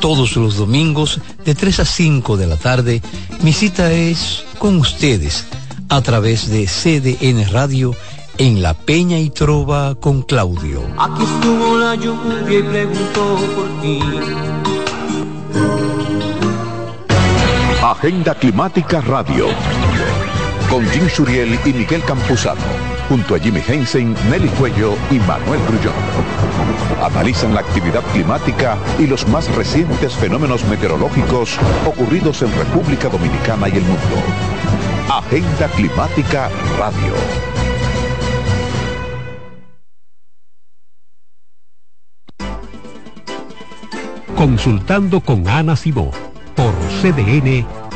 Todos los domingos de 3 a 5 de la tarde, mi cita es con ustedes a través de CDN Radio en La Peña y Trova con Claudio. Aquí estuvo la lluvia y preguntó por ti. Agenda Climática Radio. Con Jim Suriel y Miguel Campuzano. Junto a Jimmy Hensen, Nelly Cuello y Manuel Grullón. Analizan la actividad climática y los más recientes fenómenos meteorológicos ocurridos en República Dominicana y el mundo. Agenda Climática Radio. Consultando con Ana Simó por CDN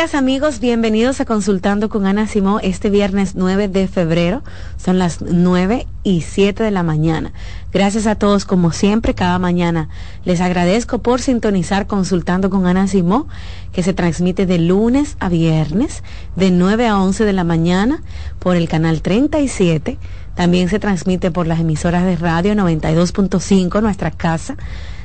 amigos, bienvenidos a Consultando con Ana Simó este viernes 9 de febrero. Son las 9 y 7 de la mañana. Gracias a todos como siempre cada mañana. Les agradezco por sintonizar Consultando con Ana Simó, que se transmite de lunes a viernes de 9 a 11 de la mañana por el canal 37. También se transmite por las emisoras de radio 92.5, nuestra casa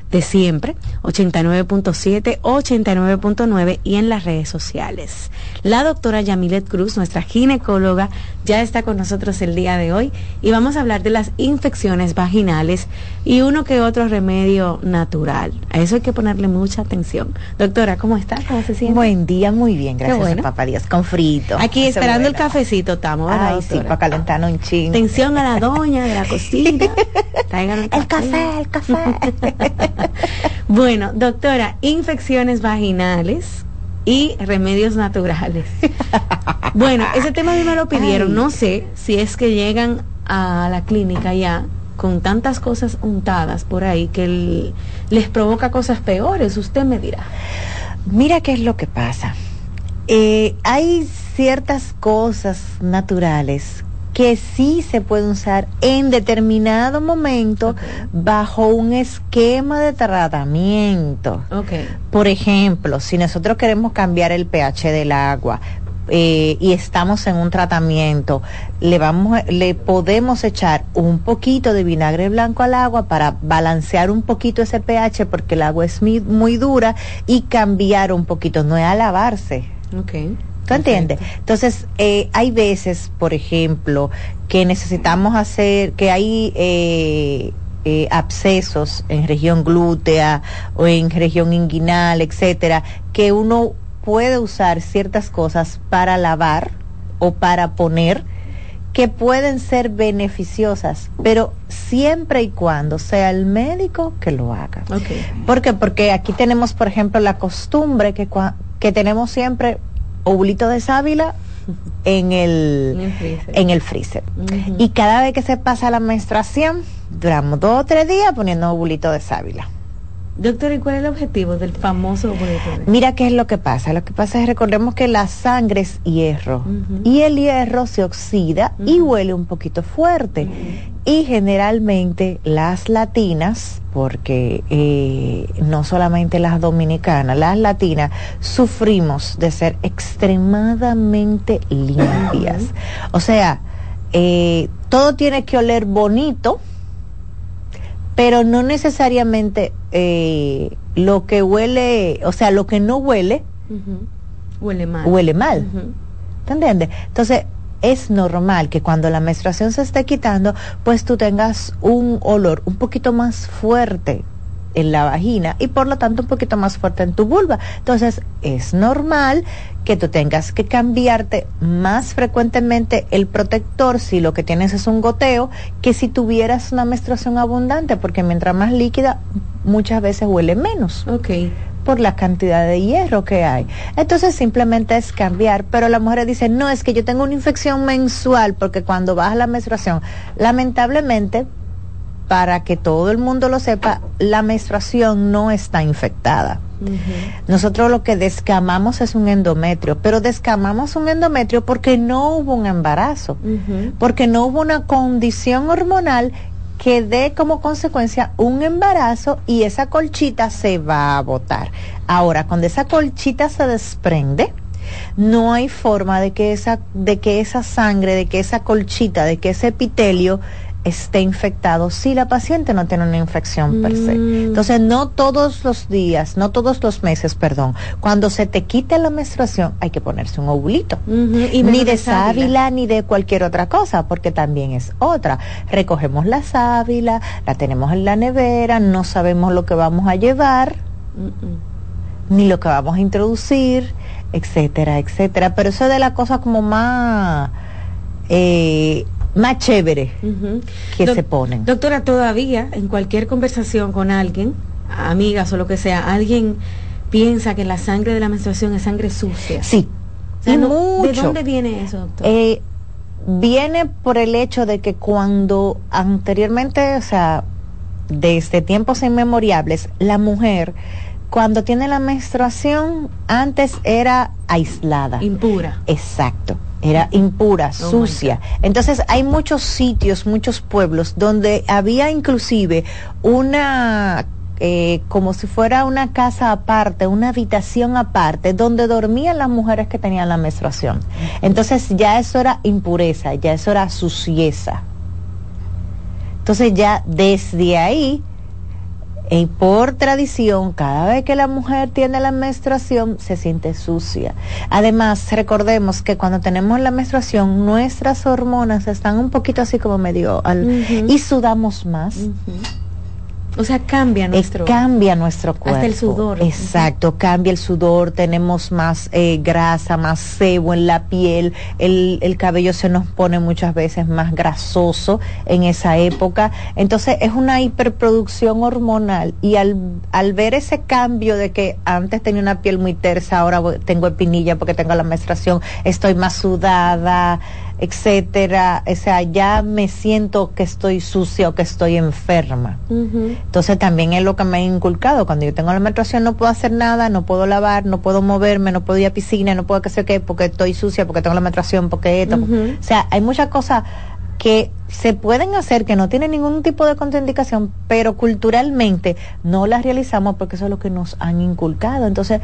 de siempre, 89.7, 89.9 y en las redes sociales. La doctora Yamilet Cruz, nuestra ginecóloga, ya está con nosotros el día de hoy y vamos a hablar de las infecciones vaginales y uno que otro remedio natural. A eso hay que ponerle mucha atención. Doctora, ¿cómo está? ¿Cómo se siente? Buen día, muy bien, gracias bueno. papá Dios, con frito. Aquí esperando el cafecito estamos, Ay, sí, para calentarnos un ching. Atención a la doña de la cocina. El café, el café. bueno, doctora, infecciones vaginales y remedios naturales. bueno, ese tema a mí me lo pidieron. No sé si es que llegan a la clínica ya con tantas cosas untadas por ahí que les provoca cosas peores. Usted me dirá. Mira qué es lo que pasa. Eh, hay ciertas cosas naturales que sí se puede usar en determinado momento bajo un esquema de tratamiento. Por ejemplo, si nosotros queremos cambiar el pH del agua, eh, y estamos en un tratamiento, le vamos, le podemos echar un poquito de vinagre blanco al agua para balancear un poquito ese pH porque el agua es muy, muy dura y cambiar un poquito, no es a lavarse. Okay. ¿Tú entiendes? Entonces, eh, hay veces, por ejemplo, que necesitamos hacer, que hay eh, eh, abscesos en región glútea o en región inguinal, etcétera, que uno puede usar ciertas cosas para lavar o para poner que pueden ser beneficiosas, pero siempre y cuando sea el médico que lo haga. Okay. ¿Por qué? Porque aquí tenemos, por ejemplo, la costumbre que, que tenemos siempre ovulito de sábila en el, en el freezer. Y cada vez que se pasa la menstruación, duramos dos o tres días poniendo ovulito de sábila. Doctor, ¿y cuál es el objetivo del famoso Mira qué es lo que pasa. Lo que pasa es, recordemos que la sangre es hierro y el hierro se oxida y huele un poquito fuerte. Y generalmente las latinas, porque eh, no solamente las dominicanas, las latinas sufrimos de ser extremadamente limpias. O sea, eh, todo tiene que oler bonito pero no necesariamente eh, lo que huele, o sea, lo que no huele, huele mal. Huele mal. ¿Te entiendes? Entonces, es normal que cuando la menstruación se esté quitando, pues tú tengas un olor un poquito más fuerte en la vagina y por lo tanto un poquito más fuerte en tu vulva. Entonces es normal que tú tengas que cambiarte más frecuentemente el protector si lo que tienes es un goteo que si tuvieras una menstruación abundante, porque mientras más líquida muchas veces huele menos. Ok por la cantidad de hierro que hay. Entonces simplemente es cambiar, pero la mujer dice, no, es que yo tengo una infección mensual porque cuando baja la menstruación, lamentablemente para que todo el mundo lo sepa, la menstruación no está infectada. Nosotros lo que descamamos es un endometrio, pero descamamos un endometrio porque no hubo un embarazo, porque no hubo una condición hormonal que dé como consecuencia un embarazo y esa colchita se va a botar. Ahora, cuando esa colchita se desprende, no hay forma de que esa, de que esa sangre, de que esa colchita, de que ese epitelio esté infectado si la paciente no tiene una infección per se. Mm. Entonces, no todos los días, no todos los meses, perdón, cuando se te quite la menstruación hay que ponerse un ovulito. ni de sábila ni de cualquier otra cosa, porque también es otra. Recogemos la sábila, la tenemos en la nevera, no sabemos lo que vamos a llevar, ni lo que vamos a introducir, etcétera, etcétera. Pero eso es de la cosa como más... Eh, más chévere que se ponen. Doctora, todavía en cualquier conversación con alguien, amigas o lo que sea, alguien piensa que la sangre de la menstruación es sangre sucia. Sí. ¿De dónde viene eso, doctor? Eh, viene por el hecho de que cuando anteriormente, o sea, desde tiempos inmemoriales, la mujer cuando tiene la menstruación, antes era aislada. Impura. Exacto. Era impura, Oh, sucia. Entonces hay muchos sitios, muchos pueblos donde había inclusive una eh, como si fuera una casa aparte, una habitación aparte, donde dormían las mujeres que tenían la menstruación. Entonces ya eso era impureza, ya eso era sucieza. Entonces ya desde ahí, y por tradición, cada vez que la mujer tiene la menstruación, se siente sucia. Además, recordemos que cuando tenemos la menstruación, nuestras hormonas están un poquito así como medio al, y sudamos más. O sea, cambia Eh, nuestro... cambia nuestro cuerpo. el sudor. Exacto, cambia el sudor, tenemos más eh, grasa, más sebo en la piel, el, el cabello se nos pone muchas veces más grasoso en esa época. Entonces es una hiperproducción hormonal y al, al ver ese cambio de que antes tenía una piel muy tersa, ahora tengo espinilla porque tengo la menstruación, estoy más sudada, etcétera, o sea, ya me siento que estoy sucia o que estoy enferma. Entonces también es lo que me ha inculcado. Cuando yo tengo la menstruación no puedo hacer nada, no puedo lavar, no puedo moverme, no puedo ir a piscina, no puedo que sé qué, porque estoy sucia, porque tengo la menstruación, porque esto. O sea, hay muchas cosas que se pueden hacer que no tienen ningún tipo de contraindicación, pero culturalmente no las realizamos porque eso es lo que nos han inculcado. Entonces,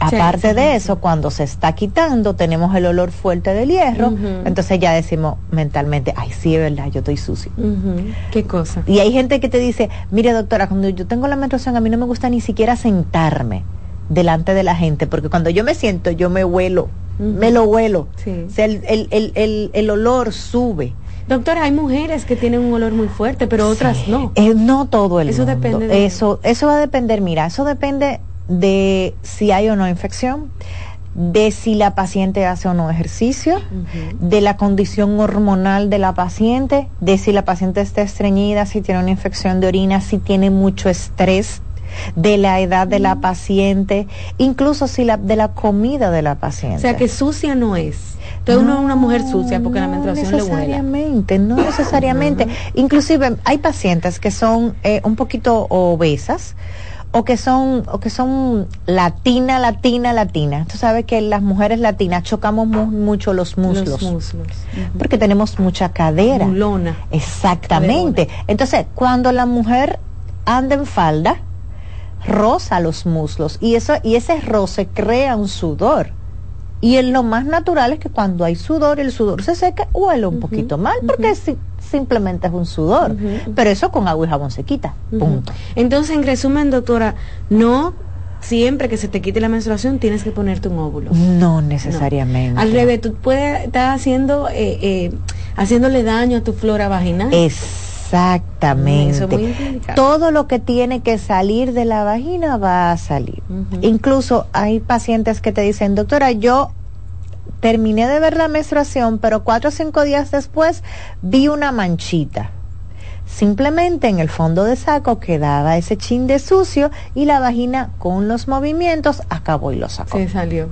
aparte sí, de sí. eso, cuando se está quitando, tenemos el olor fuerte del hierro, entonces ya decimos mentalmente, ay, sí, es verdad, yo estoy sucia. Ujú. ¿Qué cosa? Y hay gente que te dice, mire doctora, cuando yo tengo la menstruación a mí no me gusta ni siquiera sentarme delante de la gente, porque cuando yo me siento yo me huelo, me lo huelo. Sí. O sea, el, el, el, el, olor sube. Doctora, hay mujeres que tienen un olor muy fuerte, pero otras no. Eh, no todo el Eso mundo. depende de- Eso, eso va a depender, mira, eso depende de si hay o no infección, de si la paciente hace o no ejercicio, de la condición hormonal de la paciente, de si la paciente está estreñida, si tiene una infección de orina, si tiene mucho estrés, de la edad de la paciente, incluso si la de la comida de la paciente. O sea, que sucia no es. Entonces uno es una mujer sucia porque la no menstruación le huele. necesariamente, no necesariamente. Inclusive hay pacientes que son eh, un poquito obesas o que son o que son latina, latina, latina. Tú sabes que las mujeres latinas chocamos mu- mucho los muslos Los muslos. Porque tenemos mucha cadera. Mulona. Exactamente. Entonces, cuando la mujer anda en falda, roza los muslos y eso y ese roce crea un sudor. Y en lo más natural es que cuando hay sudor, el sudor se seca, huele un poquito mal porque si- simplemente es un sudor. Pero eso con agua y jabón se quita. Punto. Entonces, en resumen, doctora, no siempre que se te quite la menstruación tienes que ponerte un óvulo. No necesariamente. Al revés, tú puedes estar haciendo, eh, eh, haciéndole daño a tu flora vaginal. Exactamente. Eso es. Todo lo que tiene que salir de la vagina va a salir. Incluso hay pacientes que te dicen, doctora, yo terminé de ver la menstruación, pero cuatro o cinco días después vi una manchita. Simplemente en el fondo de saco quedaba ese chin de sucio y la vagina con los movimientos acabó y lo sacó. Se salió.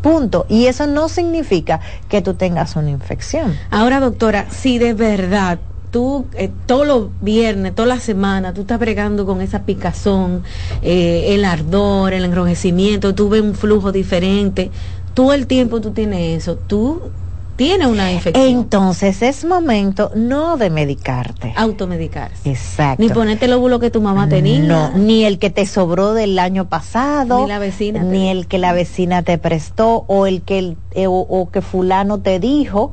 Punto. Y eso no significa que tú tengas una infección. Ahora, doctora, si de verdad tú eh, todos los viernes, toda la semana, tú estás bregando con esa picazón, eh, el ardor, el enrojecimiento, tú ves un flujo diferente, todo el tiempo tú tienes eso, tú tienes una infección. Entonces es momento no de medicarte. Automedicarse. Exacto. Ni ponerte el óvulo que tu mamá tenía. No, ni el que te sobró del año pasado, Ni la vecina te- ni el que la vecina te prestó o el que el- eh, o, o que fulano te dijo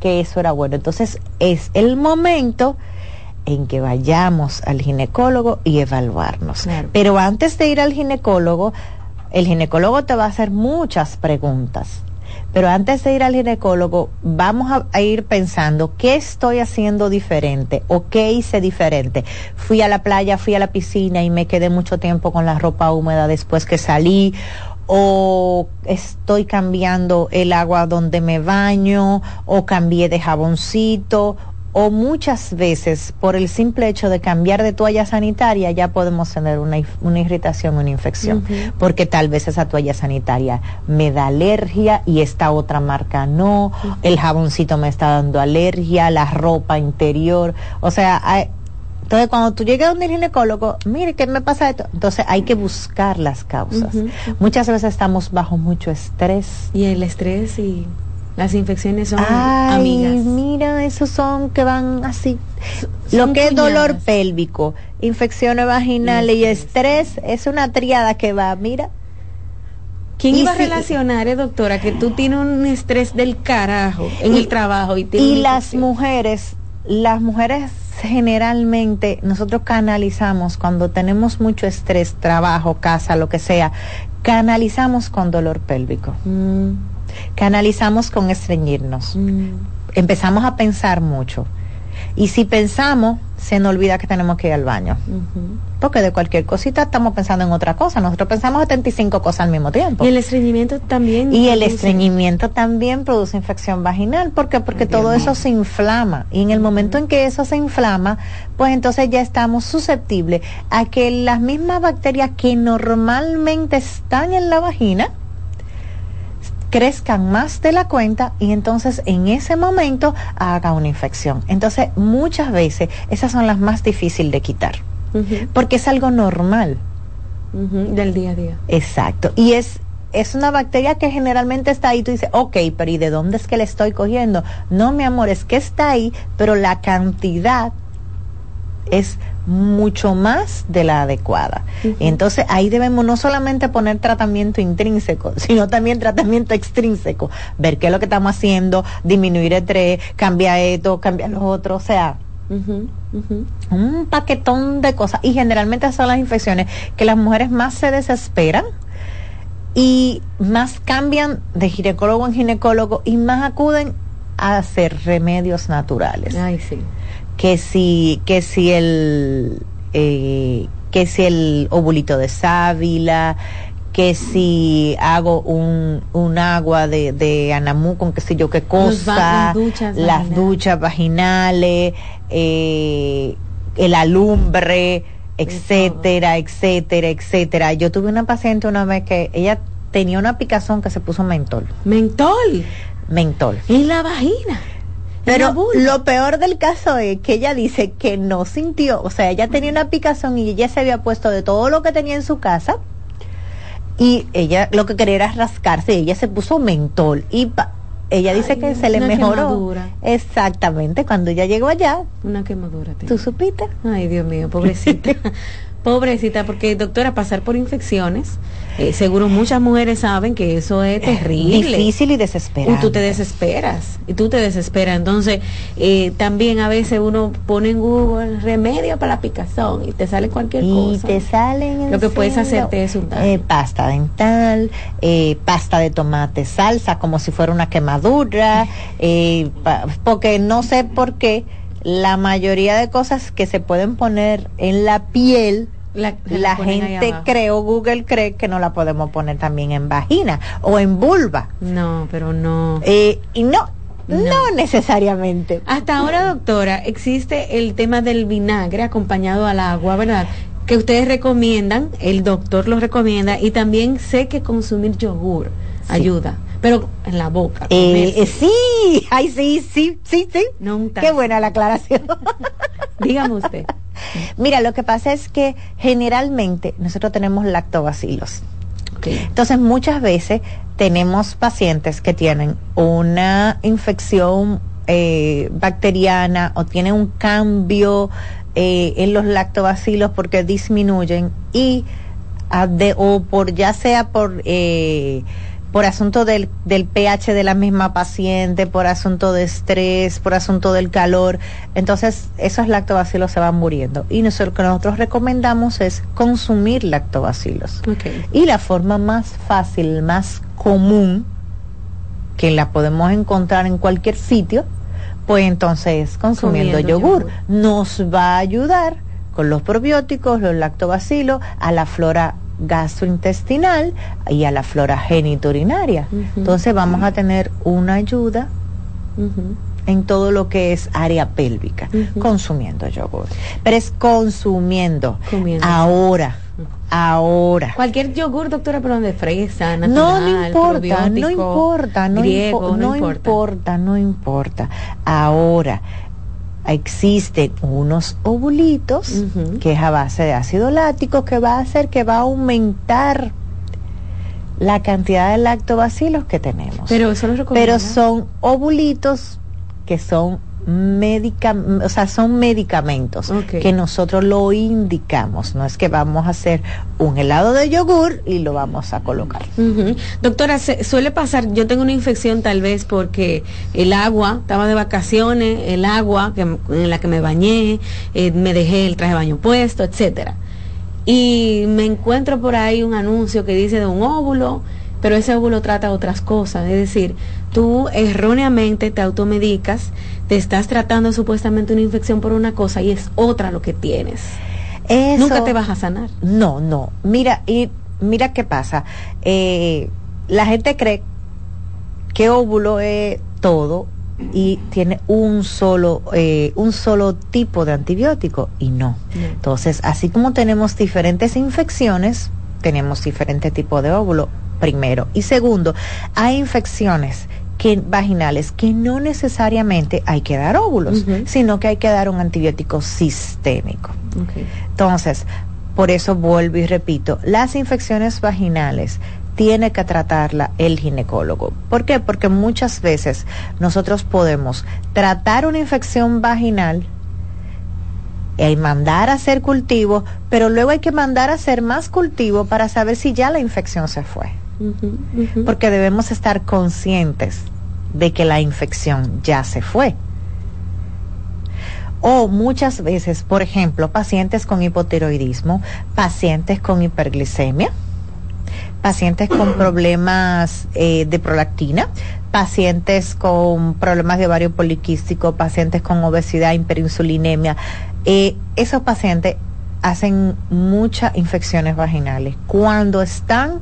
que eso era bueno. Entonces es el momento en que vayamos al ginecólogo y evaluarnos. Claro. Pero antes de ir al ginecólogo, el ginecólogo te va a hacer muchas preguntas. Pero antes de ir al ginecólogo, vamos a, ir pensando qué estoy haciendo diferente o qué hice diferente. Fui a la playa, fui a la piscina y me quedé mucho tiempo con la ropa húmeda después que salí o estoy cambiando el agua donde me baño o cambié de jaboncito o muchas veces por el simple hecho de cambiar de toalla sanitaria ya podemos tener una, una irritación, una infección, porque tal vez esa toalla sanitaria me da alergia y esta otra marca no, el jaboncito me está dando alergia, la ropa interior, o sea, hay- Entonces, cuando tú llegas a un ginecólogo, mire, ¿qué me pasa esto? Entonces, hay que buscar las causas. Muchas veces estamos bajo mucho estrés. Y el estrés y las infecciones son Ay, amigas. mira, esos son que van así. son Lo que es dolor cuñadas. pélvico, infecciones vaginales y estrés es una triada que va, mira. ¿Quién iba a relacionar, eh, doctora, que tú tienes un estrés del carajo en Y- el trabajo y las mujeres, las mujeres generalmente nosotros canalizamos cuando tenemos mucho estrés, trabajo, casa, lo que sea, canalizamos con dolor pélvico, Mm, canalizamos con estreñirnos, mm. empezamos a pensar mucho. Y si pensamos, se nos olvida que tenemos que ir al baño. Porque de cualquier cosita estamos pensando en otra cosa. Nosotros pensamos 75 cosas al mismo tiempo. Y el estreñimiento también. Y el estreñimiento también produce infección vaginal. ¿Por qué? Porque todo eso se inflama. Y en el momento en que eso se inflama, pues entonces ya estamos susceptibles a que las mismas bacterias que normalmente están en la vagina crezcan más de la cuenta y entonces en ese momento haga una infección. Entonces muchas veces esas son las más difíciles de quitar. Porque es algo normal. del día a día. Exacto. Y es, es una bacteria que generalmente está ahí. Tú dices, ok, pero ¿y de dónde es que le estoy cogiendo? No, mi amor, es que está ahí, pero la cantidad es mucho más de la adecuada. Ujú. Entonces ahí debemos no solamente poner tratamiento intrínseco, sino también tratamiento extrínseco. Ver qué es lo que estamos haciendo, disminuir el estrés, cambiar esto, cambiar lo otro. O sea, un paquetón de cosas y generalmente son las infecciones que las mujeres más se desesperan y más cambian de ginecólogo en ginecólogo y más acuden a hacer remedios naturales Ay, sí. Que si que si el eh, que si el ovulito de sábila que si hago un, un agua de, de anamú con qué sé yo qué cosa, las duchas las vaginales. duchas vaginales, eh, el alumbre, etcétera, etcétera, etcétera. Yo tuve una paciente una vez que ella tenía una picazón que se puso mentol, Mentol. mentol. En la vagina. Pero lo peor del caso es que ella dice que no sintió, o sea, ella tenía una picazón y ella se había puesto de todo lo que tenía en su casa y ella lo que quería era rascarse y ella se puso mentol y pa- ella dice Ay, que se le una mejoró. quemadura. Exactamente, cuando ella llegó allá, Una quemadura. tenía. ¿tú supiste? Ay, Dios mío, pobrecita. pobrecita, porque doctora, pasar por infecciones, eh, seguro muchas mujeres saben que eso es terrible. Difícil y Y desesperante. tú te desesperas, y tú te desesperas. Entonces, eh, también a veces uno pone en Google remedio para la picazón y te sale cualquier y cosa. te salen Lo que puedes hacerte es un daño. eh, pasta dental eh, pasta de tomate salsa como si fuera una quemadura eh, pa- porque no sé por qué la mayoría de cosas que se pueden poner en la piel La, la gente o Google cree que no la podemos poner también en vagina o en vulva No, pero no. Eh, y no, no No. necesariamente Hasta ahora, doctora, existe el tema del vinagre acompañado al agua, ¿verdad? Que ustedes recomiendan, el doctor lo recomienda, y también sé que consumir yogur ayuda, pero en la boca. Eh, eh, sí, ay sí, sí, sí, sí. No Qué buena la aclaración. Dígame usted. Mira, lo que pasa es que generalmente nosotros tenemos lactobacilos. Entonces, muchas veces tenemos pacientes que tienen una infección eh, bacteriana o tienen un cambio eh, en los lactobacilos porque disminuyen y ah, de, o por ya sea por eh, por asunto del, del pH de la misma paciente, por asunto de estrés, por asunto del calor, entonces esos lactobacilos se van muriendo. Y nosotros, lo que nosotros recomendamos es consumir lactobacilos. Y la forma más fácil, más común, que la podemos encontrar en cualquier sitio, pues entonces consumiendo yogur. yogur. Nos va a ayudar con los probióticos, los lactobacilos, a la flora gastrointestinal y a la flora genitourinaria. Ujú. Entonces vamos a tener una ayuda en todo lo que es área pélvica, consumiendo yogur. Pero es consumiendo. Comiendo. Ahora, ahora. Cualquier yogur, doctora, pero de fresa, No, natural, no importa, no importa, no, griego, impo- no importa, no importa. Ahora, existen unos ovulitos que es a base de ácido láctico que va a hacer que va a aumentar la cantidad de lactobacilos que tenemos. Pero eso lo Pero son ovulitos que son médica, o sea, son medicamentos que nosotros lo indicamos. No es que vamos a hacer un helado de yogur y lo vamos a colocar. Doctora, suele pasar, yo tengo una infección tal vez porque el agua, estaba de vacaciones, el agua que, en la que me bañé, eh, me dejé el traje de baño puesto, etcétera. Y me encuentro por ahí un anuncio que dice de un óvulo pero ese óvulo trata otras cosas. Es decir, tú erróneamente te automedicas, te estás tratando supuestamente una infección por una cosa y es otra lo que tienes. Nunca te vas a sanar. No, no. Mira, y mira qué pasa. Eh, la gente cree que óvulo es todo y tiene un solo eh, un solo tipo de antibiótico y no. Entonces, así como tenemos diferentes infecciones, tenemos diferentes tipos de óvulo primero. Y segundo, hay infecciones que, vaginales que no necesariamente hay que dar óvulos, sino que hay que dar un antibiótico sistémico. Entonces, por eso vuelvo y repito, las infecciones vaginales tiene que tratarla el ginecólogo. ¿Por qué? Porque muchas veces nosotros podemos tratar una infección vaginal y mandar a hacer cultivo, pero luego hay que mandar a hacer más cultivo para saber si ya la infección se fue porque debemos estar conscientes de que la infección ya se fue. O muchas veces, por ejemplo, pacientes con hipotiroidismo, pacientes con hiperglicemia, pacientes con problemas eh, de prolactina, pacientes con problemas de ovario poliquístico, pacientes con obesidad, hiperinsulinemia. Eh, esos pacientes hacen muchas infecciones vaginales cuando están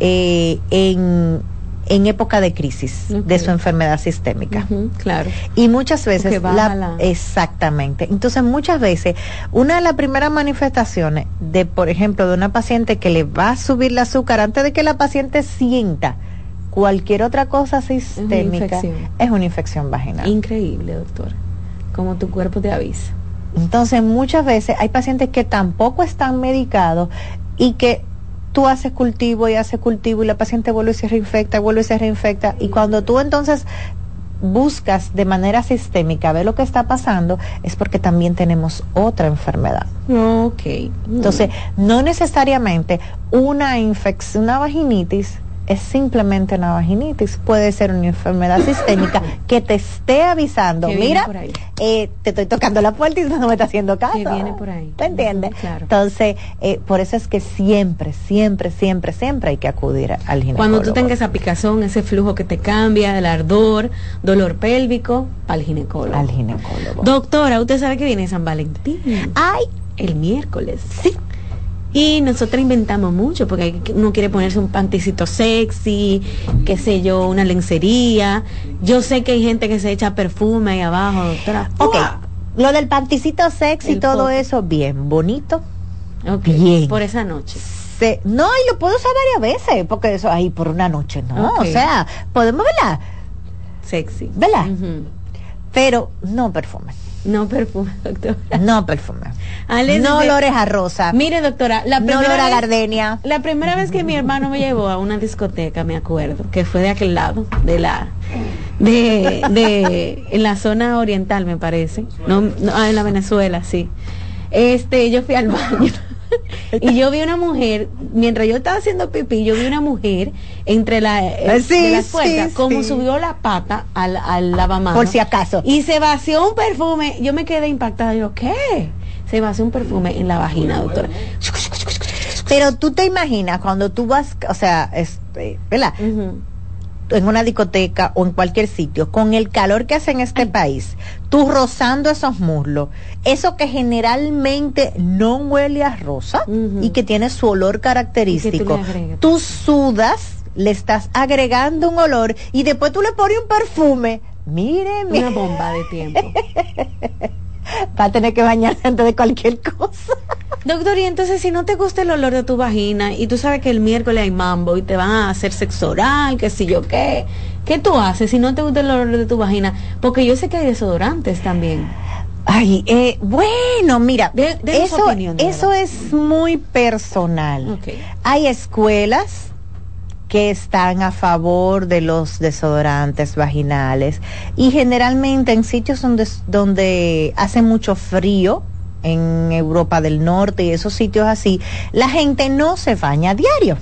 eh, en, en época de crisis de su enfermedad sistémica. claro. Y muchas veces, la, exactamente. Entonces, muchas veces, una de las primeras manifestaciones de, por ejemplo, de una paciente que le va a subir el azúcar antes de que la paciente sienta cualquier otra cosa sistémica, es una infección vaginal. Increíble, doctor. Como tu cuerpo te avisa. Entonces, muchas veces hay pacientes que tampoco están medicados y que tú haces cultivo y haces cultivo y la paciente vuelve y se reinfecta, vuelve y se reinfecta. Y cuando tú entonces buscas de manera sistémica ver lo que está pasando, es porque también tenemos otra enfermedad. Ok. Entonces, no necesariamente una infección, una vaginitis es simplemente una vaginitis, puede ser una enfermedad sistémica que te esté avisando, mira, eh, te estoy tocando la puerta y no me está haciendo caso. Que viene por ahí. ¿Te entiendes? Entonces, eh, por eso es que siempre, siempre, siempre, siempre hay que acudir al ginecólogo. Cuando tú tengas esa picazón, ese flujo que te cambia, el ardor, dolor pélvico, al ginecólogo. Al ginecólogo. Doctora, usted sabe que viene San Valentín. Ay, el miércoles. Sí. Y nosotros inventamos mucho, porque uno quiere ponerse un panticito sexy, qué sé yo, una lencería. Yo sé que hay gente que se echa perfume ahí abajo, doctora. Ok, lo del panticito sexy y todo eso, bien bonito. Bien. Por esa noche. no, y lo puedo usar varias veces, porque eso ahí por una noche, ¿no? O sea, podemos verla. Sexy. ¿Verdad? Pero no perfume. No perfume, doctora. No perfume. no olores a rosa. Mire, doctora, la primera no olor a gardenia. La primera vez que mi hermano me llevó a una discoteca, me acuerdo, que fue de aquel lado, de la de, de en la zona oriental, me parece. No, no ah, en la Venezuela, sí. Este, yo fui al baño. y yo vi una mujer, mientras yo estaba haciendo pipí, yo vi una mujer entre la, eh, las puertas, como subió la pata al, al lavamanos. Por si acaso. Y se vació un perfume. Yo me quedé impactada. Yo, ¿qué? Se vació un perfume en la vagina, doctora. Pero tú te imaginas cuando tú vas, o sea, este, ¿verdad? En una discoteca o en cualquier sitio, con el calor que hace en este país, tú rozando esos muslos, eso que generalmente no huele a rosa y que tiene su olor característico, tú, sudas, le estás agregando un olor y después tú le pones un perfume. Mire, Una bomba de tiempo. Va a tener que bañarse antes de cualquier cosa. Doctor, y entonces si no te gusta el olor de tu vagina y tú sabes que el miércoles hay mambo y te van a hacer sexo oral, que si yo qué, ¿qué tú haces si no te gusta el olor de tu vagina? Porque yo sé que hay desodorantes también. Ay, eh, bueno, mira, De- eso, opinión, eso es muy personal. Ok. Hay escuelas que están a favor de los desodorantes vaginales y generalmente en sitios donde, donde hace mucho frío, en Europa del Norte y esos sitios así, la gente no se baña a diario.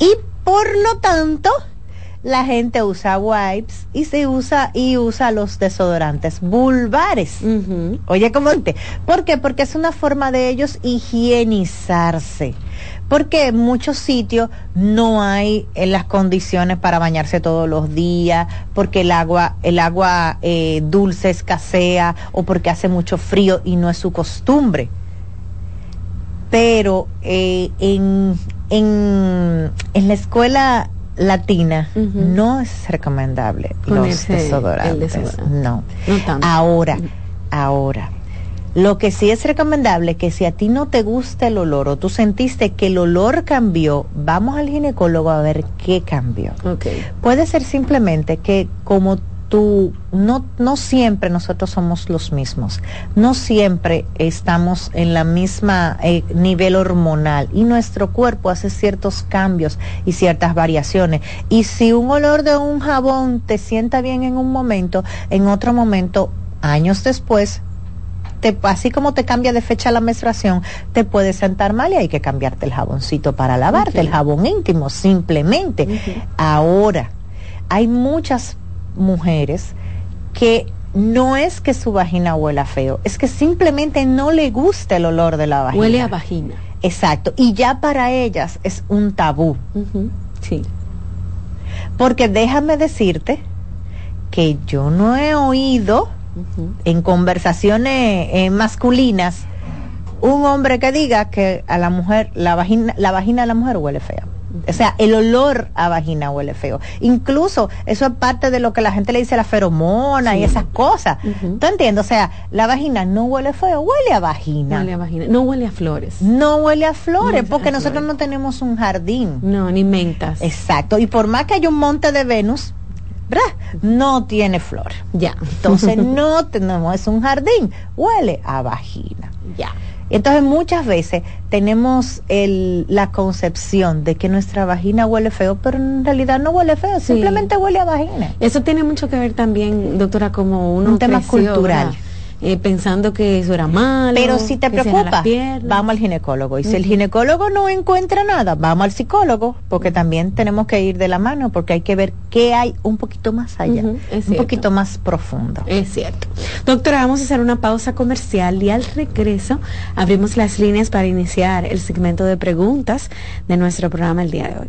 Y por lo tanto, la gente usa wipes y se usa y usa los desodorantes vulvares. Oye, ¿cómo te? ¿Por qué? Porque es una forma de ellos higienizarse. Porque en muchos sitios no hay eh, las condiciones para bañarse todos los días, porque el agua, el agua eh, dulce escasea o porque hace mucho frío y no es su costumbre. Pero eh, en, en, en la escuela latina no es recomendable los el desodorantes. desodorante. No. No tanto. Ahora, ahora. Lo que sí es recomendable que si a ti no te gusta el olor o tú sentiste que el olor cambió, vamos al ginecólogo a ver qué cambió. Ok. Puede ser simplemente que como tú, no, no siempre nosotros somos los mismos, no siempre estamos en la misma eh, nivel hormonal y nuestro cuerpo hace ciertos cambios y ciertas variaciones. Y si un olor de un jabón te sienta bien en un momento, en otro momento, años después, te, así como te cambia de fecha la menstruación, te puede sentar mal y hay que cambiarte el jaboncito para lavarte, el jabón íntimo, simplemente. Ahora, hay muchas mujeres que no es que su vagina huela feo, es que simplemente no le gusta el olor de la vagina. Huele a vagina. Exacto, y ya para ellas es un tabú. Sí. porque déjame decirte que yo no he oído En conversaciones eh, masculinas un hombre que diga que a la mujer la vagina la vagina de la mujer huele fea. O sea, el olor a vagina huele feo. Incluso eso es parte de lo que la gente le dice la feromona y esas cosas. ¿Tú entiendes? O sea, la vagina no huele feo, huele a vagina. Huele a vagina. No huele a flores. No huele a flores, No, porque a nosotros flores. no tenemos un jardín. No, ni mentas. Exacto. Y por más que haya un monte de Venus, ¿verdad? No tiene flor. Ya. Entonces no tenemos, es un jardín, huele a vagina. ya. Entonces muchas veces tenemos el, la concepción de que nuestra vagina huele feo, pero en realidad no huele feo, Sí. simplemente huele a vagina. Eso tiene mucho que ver también, doctora, como uno Un tema creció, cultural. ¿verdad? Eh, pensando que eso era malo. Pero si te preocupa, vamos al ginecólogo. Y si el ginecólogo no encuentra nada, vamos al psicólogo, porque también tenemos que ir de la mano, porque hay que ver qué hay un poquito más allá, un poquito más profundo. Es cierto. Doctora, vamos a hacer una pausa comercial y al regreso abrimos las líneas para iniciar el segmento de preguntas de nuestro programa el día de hoy.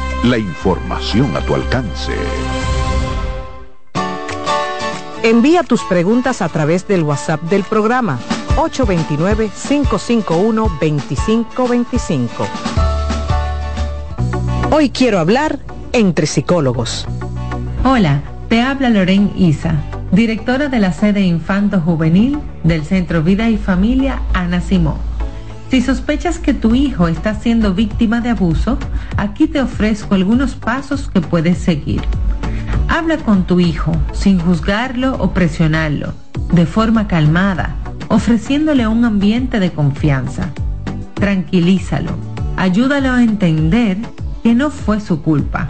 La información a tu alcance. Envía tus preguntas a través del WhatsApp del programa 829-551-2525. Hoy quiero hablar entre psicólogos. Hola, te habla Loren Isa, directora de la sede Infanto Juvenil del Centro Vida y Familia Ana Simón. Si sospechas que tu hijo está siendo víctima de abuso, aquí te ofrezco algunos pasos que puedes seguir. Habla con tu hijo sin juzgarlo o presionarlo, de forma calmada, ofreciéndole un ambiente de confianza. Tranquilízalo, ayúdalo a entender que no fue su culpa.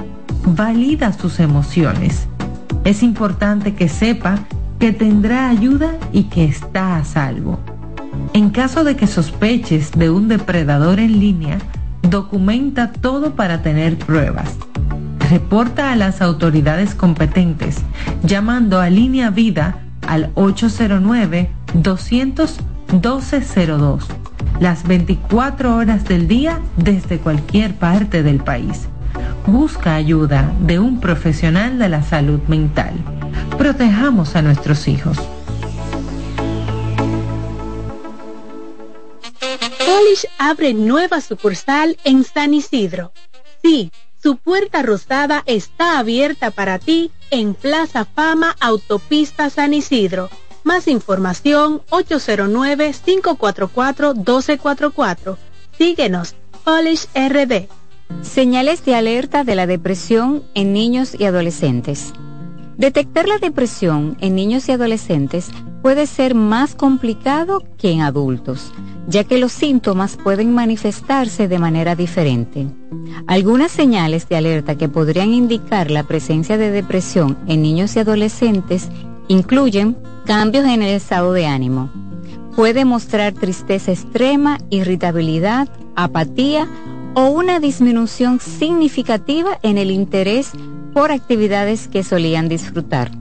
Valida sus emociones. Es importante que sepa que tendrá ayuda y que está a salvo. En caso de que sospeches de un depredador en línea, documenta todo para tener pruebas. Reporta a las autoridades competentes llamando a Línea Vida al 809-200-1202 las 24 horas del día desde cualquier parte del país. Busca ayuda de un profesional de la salud mental. Protejamos a nuestros hijos. Polish abre nueva sucursal en San Isidro. Sí, su puerta rosada está abierta para ti en Plaza Fama Autopista San Isidro. Más información 809-544-1244. Síguenos, Polish RD. Señales de alerta de la depresión en niños y adolescentes. Detectar la depresión en niños y adolescentes puede ser más complicado que en adultos, ya que los síntomas pueden manifestarse de manera diferente. Algunas señales de alerta que podrían indicar la presencia de depresión en niños y adolescentes incluyen cambios en el estado de ánimo. Puede mostrar tristeza extrema, irritabilidad, apatía o una disminución significativa en el interés por actividades que solían disfrutar.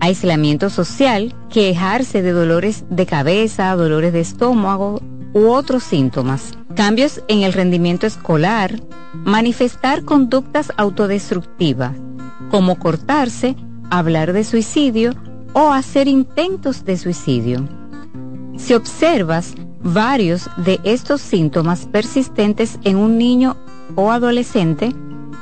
Aislamiento social, quejarse de dolores de cabeza, dolores de estómago u otros síntomas. Cambios en el rendimiento escolar, manifestar conductas autodestructivas, como cortarse, hablar de suicidio o hacer intentos de suicidio. Si observas varios de estos síntomas persistentes en un niño o adolescente,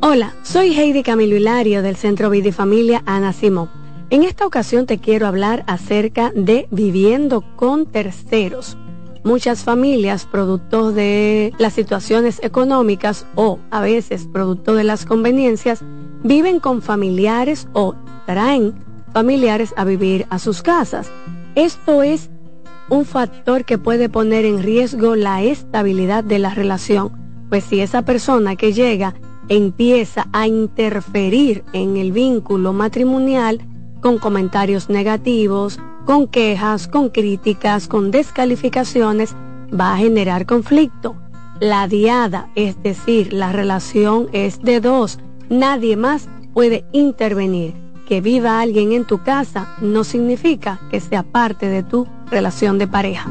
Hola, soy Heidi Camilo Hilario del Centro Vida y Familia Ana Simón. En esta ocasión te quiero hablar acerca de viviendo con terceros. Muchas familias, producto de las situaciones económicas o a veces producto de las conveniencias, viven con familiares o traen familiares a vivir a sus casas. Esto es un factor que puede poner en riesgo la estabilidad de la relación, pues si esa persona que llega empieza a interferir en el vínculo matrimonial con comentarios negativos, con quejas, con críticas, con descalificaciones, va a generar conflicto. La diada, es decir, la relación es de dos, nadie más puede intervenir que viva alguien en tu casa no significa que sea parte de tu relación de pareja.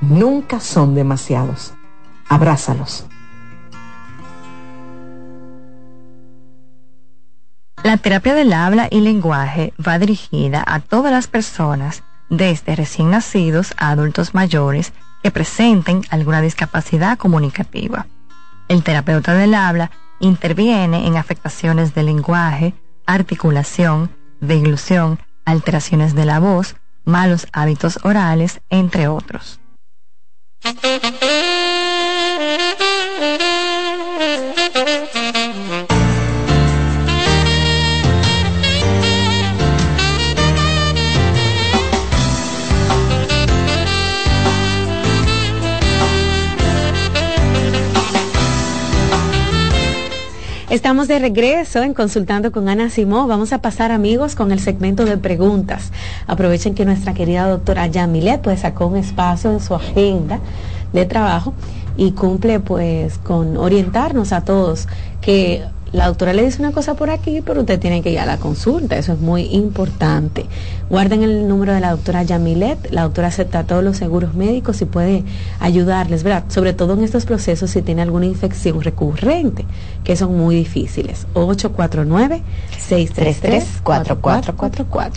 Nunca son demasiados. Abrázalos. La terapia del habla y lenguaje va dirigida a todas las personas, desde recién nacidos a adultos mayores, que presenten alguna discapacidad comunicativa. El terapeuta del habla interviene en afectaciones del lenguaje, articulación, deglución, alteraciones de la voz, malos hábitos orales, entre otros. Thank you. Estamos de regreso en Consultando con Ana Simó. Vamos a pasar, amigos, con el segmento de preguntas. Aprovechen que nuestra querida doctora Yamilet pues sacó un espacio en su agenda de trabajo y cumple pues con orientarnos a todos que la doctora le dice una cosa por aquí, pero usted tiene que ir a la consulta, eso es muy importante. Guarden el número de la doctora Yamilet, la doctora acepta todos los seguros médicos y puede ayudarles, ¿verdad? Sobre todo en estos procesos si tiene alguna infección recurrente, que son muy difíciles. 849-633-4444.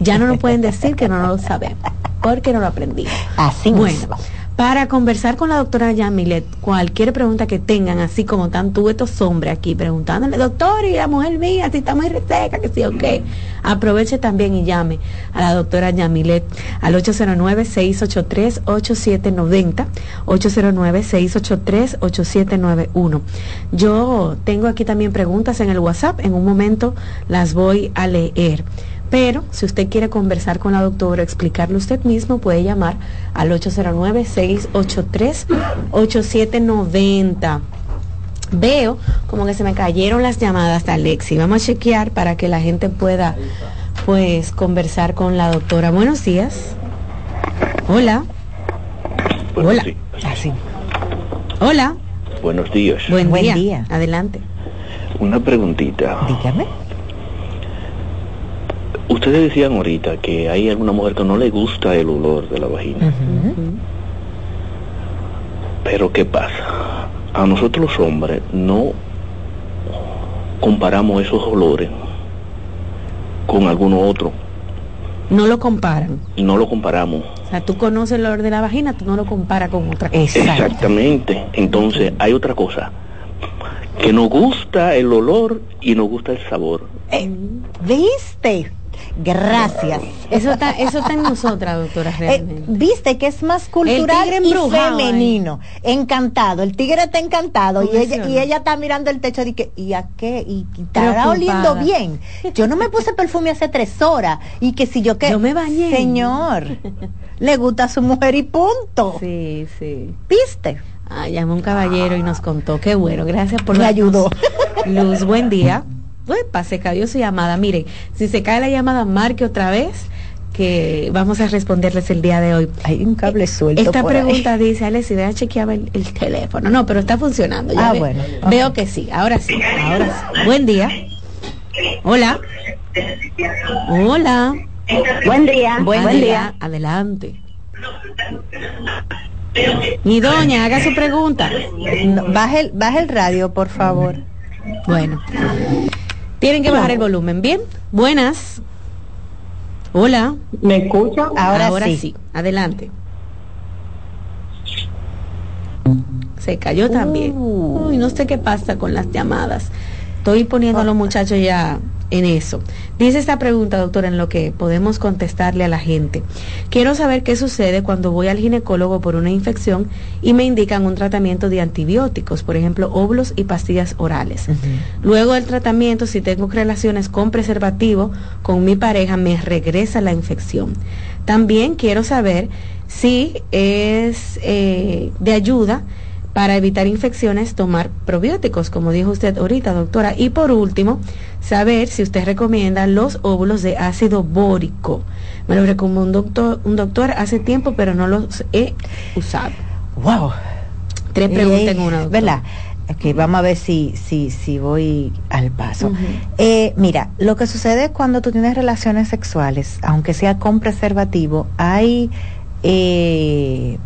Ya no nos pueden decir que no lo sabemos, porque no lo aprendimos. Así bueno para conversar con la doctora Yamilet cualquier pregunta que tengan, así como tan tuve estos hombres aquí preguntándole, doctor, y la mujer mía, si está muy reseca, que sí o qué. Aproveche también y llame a la doctora Yamilet al 809-683-8790, 809-683-8791. Yo tengo aquí también preguntas en el WhatsApp, en un momento las voy a leer. Pero si usted quiere conversar con la doctora, explicarle usted mismo, puede llamar al 809-683-8790. Veo como que se me cayeron las llamadas de Alexi. Vamos a chequear para que la gente pueda pues conversar con la doctora. Buenos días. Hola. Hola. Así. Hola. Buenos días. Buen, día. Adelante. Una preguntita. Dígame. Ustedes decían ahorita que hay alguna mujer que no le gusta el olor de la vagina. Pero ¿qué pasa? A nosotros los hombres no comparamos esos olores con alguno otro. No lo comparan. No lo comparamos. O sea, tú conoces el olor de la vagina, tú no lo comparas con otra cosa. Exactamente. Entonces, hay otra cosa. Que nos gusta el olor y nos gusta el sabor. Eh, ¿Viste? Gracias. Eso está, eso está en nosotras, doctora. Eh, Viste que es más cultural y femenino. Encantado. El tigre está encantado y ella, y ella está mirando el techo y que, ¿y a qué? Y, estará oliendo bien. Yo no me puse perfume hace tres horas. Y que si yo que. Yo me bañé. Señor. le gusta a su mujer y punto. Sí, sí. ¿Viste? Ah, llamó un caballero y nos contó. Qué bueno, gracias por Me ayudó. Luz, buen día. Uepa, se cayó su llamada. Mire, si se cae la llamada, marque otra vez que vamos a responderles el día de hoy. Hay un cable suelto. Esta pregunta dice, Alex, si a chequear el, el, teléfono. No, pero está funcionando. Ya ah, ve, bueno. Veo que sí. Ahora sí. Ahora sí. Buen día. Hola. Hola. Buen día. Buen, Buen día. día. Adelante. Mi doña, haga su pregunta. No, baje, el, baje el radio, por favor. Bueno. Tienen que bajar el volumen. Bien, buenas. Hola. ¿Me escucha? Ahora, Ahora sí. sí. Adelante. Se cayó también. Uh. Uy, no sé qué pasa con las llamadas. Estoy poniendo a los muchachos ya en eso. Dice esta pregunta, doctora, en lo que podemos contestarle a la gente. Quiero saber qué sucede cuando voy al ginecólogo por una infección y me indican un tratamiento de antibióticos, por ejemplo, óvulos y pastillas orales. Luego del tratamiento, si tengo relaciones con preservativo con mi pareja, me regresa la infección. También quiero saber si es eh, de ayuda para evitar infecciones, tomar probióticos, como dijo usted ahorita, doctora. Y por último, saber si usted recomienda los óvulos de ácido bórico. Me lo recomendó un doctor, un doctor hace tiempo, pero no los he usado. Wow. Tres preguntas en una, doctora. ¿Verdad? Ok, vamos a ver si, si, si voy al paso. Uh -huh. eh, mira, lo que sucede cuando tú tienes relaciones sexuales, aunque sea con preservativo, hay eh,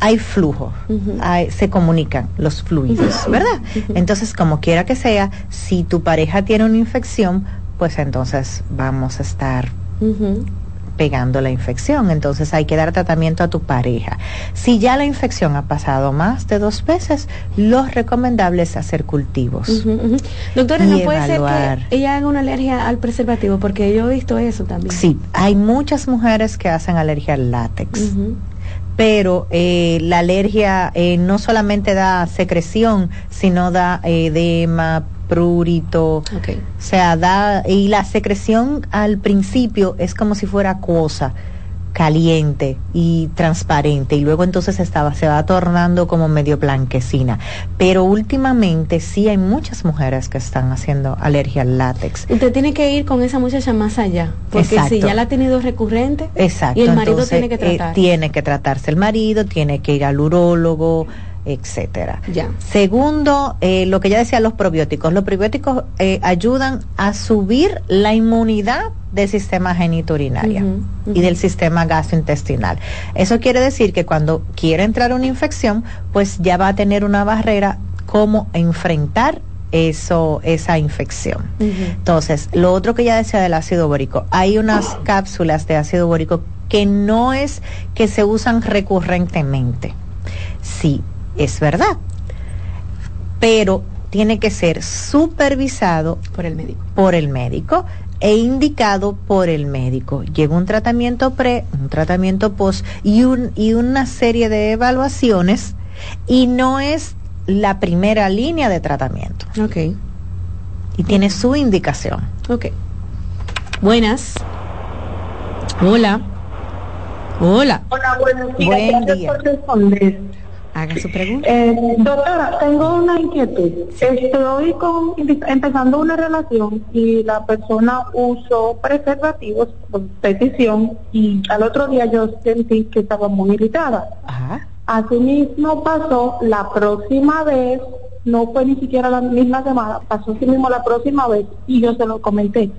hay flujo, hay- se comunican los fluidos, ¿verdad? Entonces, como quiera que sea, si tu pareja tiene una infección, pues entonces vamos a estar pegando la infección. Entonces hay que dar tratamiento a tu pareja. Si ya la infección ha pasado más de dos veces, lo recomendable es hacer cultivos. Doctora, no puede evaluar. ser que ella haga una alergia al preservativo, porque yo he visto eso también. Sí, hay muchas mujeres que hacen alergia al látex. Pero eh, la alergia eh, no solamente da secreción, sino da eh, edema, prurito. O sea, da. Y la secreción al principio es como si fuera acuosa, caliente y transparente. Y luego entonces estaba, se va tornando como medio blanquecina. Pero últimamente sí hay muchas mujeres que están haciendo alergia al látex. Usted tiene que ir con esa muchacha más allá, porque Exacto. si ya la ha tenido recurrente Exacto. y el marido entonces, tiene que eh, tratar. tiene que tratarse el marido, tiene que ir al urólogo, etcétera. Ya. Segundo, eh, lo que ya decía los probióticos. Los probióticos eh, ayudan a subir la inmunidad del sistema genitourinario y del sistema gastrointestinal. Eso quiere decir que cuando quiere entrar una infección, pues ya va a tener una barrera cómo enfrentar eso, esa infección. Entonces, lo otro que ya decía del ácido bórico, hay unas cápsulas de ácido bórico que no es que se usan recurrentemente. Sí, es verdad. Pero tiene que ser supervisado por el médico. Por el médico e indicado por el médico. Lleva un tratamiento pre, un tratamiento post y, un, y una serie de evaluaciones y no es la primera línea de tratamiento. Ok. Y tiene su indicación. Ok. Buenas. Hola. Hola. Hola, buenos días. Buen Gracias día. Haga su pregunta. Eh, doctora, tengo una inquietud. Estoy con, empezando una relación y la persona usó preservativos por petición y al otro día yo sentí que estaba muy irritada. Asimismo pasó la próxima vez, no fue ni siquiera la misma semana, pasó así mismo la próxima vez y yo se lo comenté.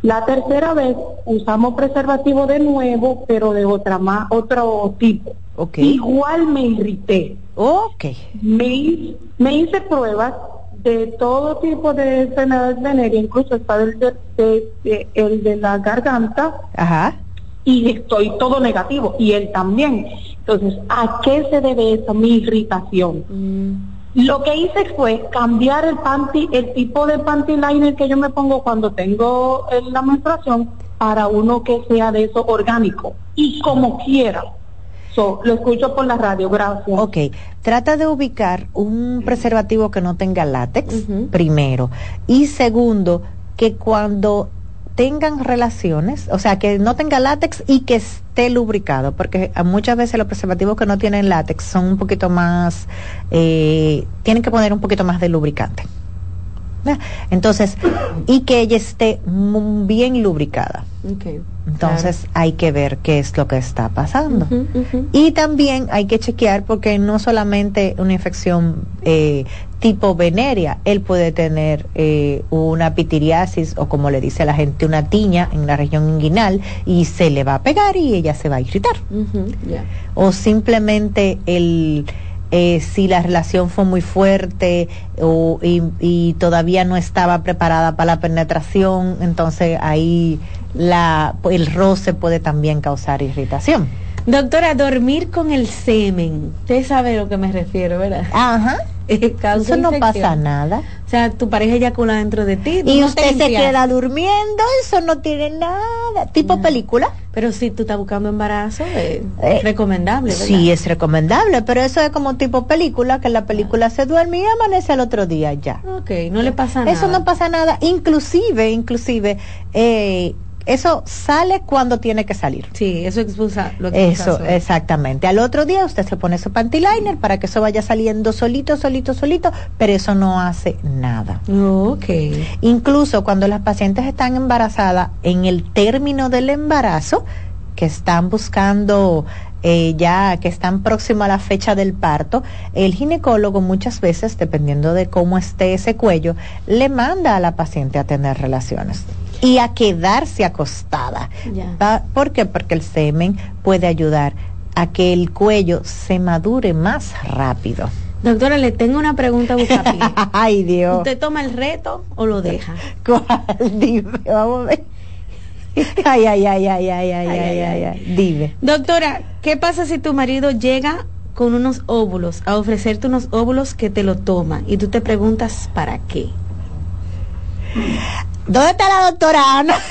La tercera vez usamos preservativo de nuevo, pero de otra más, otro tipo. Igual me irrité. Ok. Me, me hice pruebas de todo tipo de enfermedades venéreas, incluso está el de, de- de- el de la garganta, Ajá. y estoy todo negativo, y él también. Entonces, ¿a qué se debe esa mi irritación? Lo que hice fue cambiar el panty, el tipo de panty liner que yo me pongo cuando tengo eh, la menstruación para uno que sea de eso orgánico y como quiera. So, lo escucho por la radio, gracias. Ok, trata de ubicar un preservativo que no tenga látex, primero. Y segundo, que cuando tengan relaciones, o sea, que no tenga látex y que esté lubricado, porque muchas veces los preservativos que no tienen látex son un poquito más, eh, tienen que poner un poquito más de lubricante. Entonces, y que ella esté bien lubricada. Entonces hay que ver qué es lo que está pasando. Y también hay que chequear porque no solamente una infección eh, tipo venérea, él puede tener eh, una pitiriasis o como le dice la gente, una tiña en la región inguinal y se le va a pegar y ella se va a irritar. O simplemente el... eh, si la relación fue muy fuerte o, y, todavía no estaba preparada para la penetración, entonces ahí la, el roce puede también causar irritación. Doctora, dormir con el semen. Usted sabe a lo que me refiero, ¿verdad? Ajá. Eso no pasa nada. O sea, tu pareja eyacula dentro de ti. Y no te usted se queda durmiendo, eso no tiene nada. Tipo película. Pero si tú estás buscando embarazo, eh, Eh, recomendable, ¿verdad? Sí, es recomendable, pero eso es como tipo película, que la película se duerme y amanece al otro día ya. Ok, no le pasa nada. Eso no pasa nada. Inclusive, inclusive, eh, eso sale cuando tiene que salir. Sí, eso expulsa. Lo expulsa Eso, exactamente. Al otro día usted se pone su panty liner para que eso vaya saliendo solito, solito, solito, pero eso no hace nada. Ok. Incluso cuando las pacientes están embarazadas, en el término del embarazo, que están buscando eh, ya, que están próximos a la fecha del parto, el ginecólogo muchas veces, dependiendo de cómo esté ese cuello, le manda a la paciente a tener relaciones y a quedarse acostada. ¿Por qué? Porque el semen puede ayudar a que el cuello se madure más rápido. Doctora, le tengo una pregunta a Bucapi. Ay, Dios. ¿Usted toma el reto o lo deja? ¿Cuál? Dime, vamos a ver. Ay, ay, ay, ay, ay, ay, ay, ay, ay, Dime. Doctora, ¿qué pasa si tu marido llega con unos óvulos a ofrecerte unos óvulos que te lo toma y tú te preguntas para qué? ¿Dónde está la doctora Ana?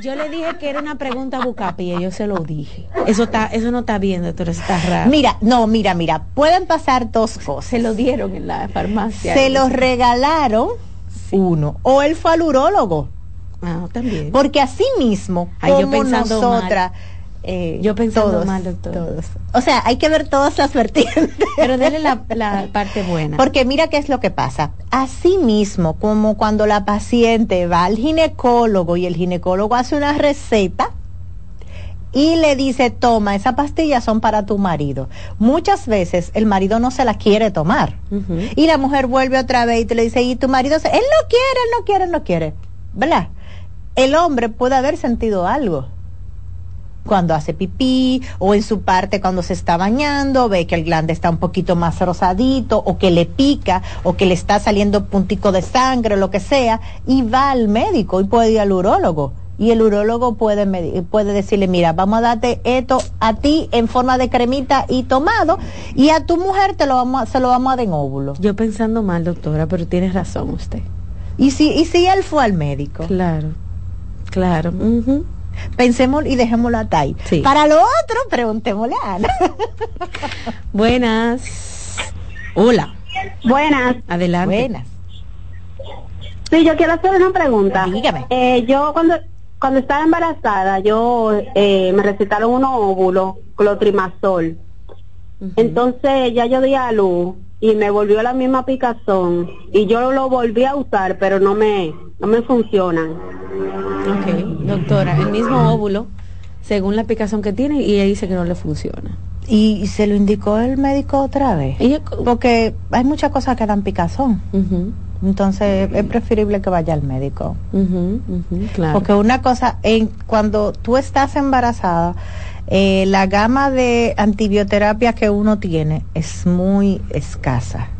Yo le dije que era una pregunta Bucapi y yo se lo dije. Eso está, eso no está bien, doctora, está raro. Mira, no, mira, mira, pueden pasar dos cosas. Se lo dieron en la farmacia. Se los regalaron uno. O él fue al urólogo. Ah, también. Porque así mismo, Ay, como nosotras, eh, Yo pensando todos, mal, doctor. todos. O sea, hay que ver todas las vertientes. Pero dele la, la parte buena. Porque mira qué es lo que pasa. Así mismo, como cuando la paciente va al ginecólogo y el ginecólogo hace una receta y le dice, toma, esas pastillas son para tu marido. Muchas veces el marido no se la quiere tomar. Y la mujer vuelve otra vez y te le dice, y tu marido, se- él no quiere, él no quiere, él no quiere. ¿Verdad? El hombre puede haber sentido algo cuando hace pipí o en su parte cuando se está bañando, ve que el glande está un poquito más rosadito o que le pica o que le está saliendo puntico de sangre o lo que sea y va al médico y puede ir al urólogo. Y el urólogo puede, medi- puede decirle, mira, vamos a darte esto a ti en forma de cremita y tomado y a tu mujer te lo vamos a- se lo vamos a dar en óvulo. Yo pensando mal, doctora, pero tiene razón usted. ¿Y si, y si él fue al médico? Claro, claro. ujú. Pensemos y dejémoslo hasta ahí. Sí. Para lo otro, preguntémosle a Ana. Buenas. Hola. Buenas. Adelante. Buenas. Sí, yo quiero hacer una pregunta. Dígame. Eh, yo cuando cuando estaba embarazada, yo eh, me recetaron unos óvulos, clotrimazol. Entonces ya yo di a luz y me volvió la misma picazón y yo lo volví a usar, pero no me no me funcionan. Ok, doctora, el mismo óvulo, según la picazón que tiene, y ella dice que no le funciona. ¿Y se lo indicó el médico otra vez? Porque hay muchas cosas que dan picazón. Entonces es preferible que vaya al médico. claro. Porque una cosa, en cuando tú estás embarazada, eh, la gama de antibioterapia que uno tiene es muy escasa.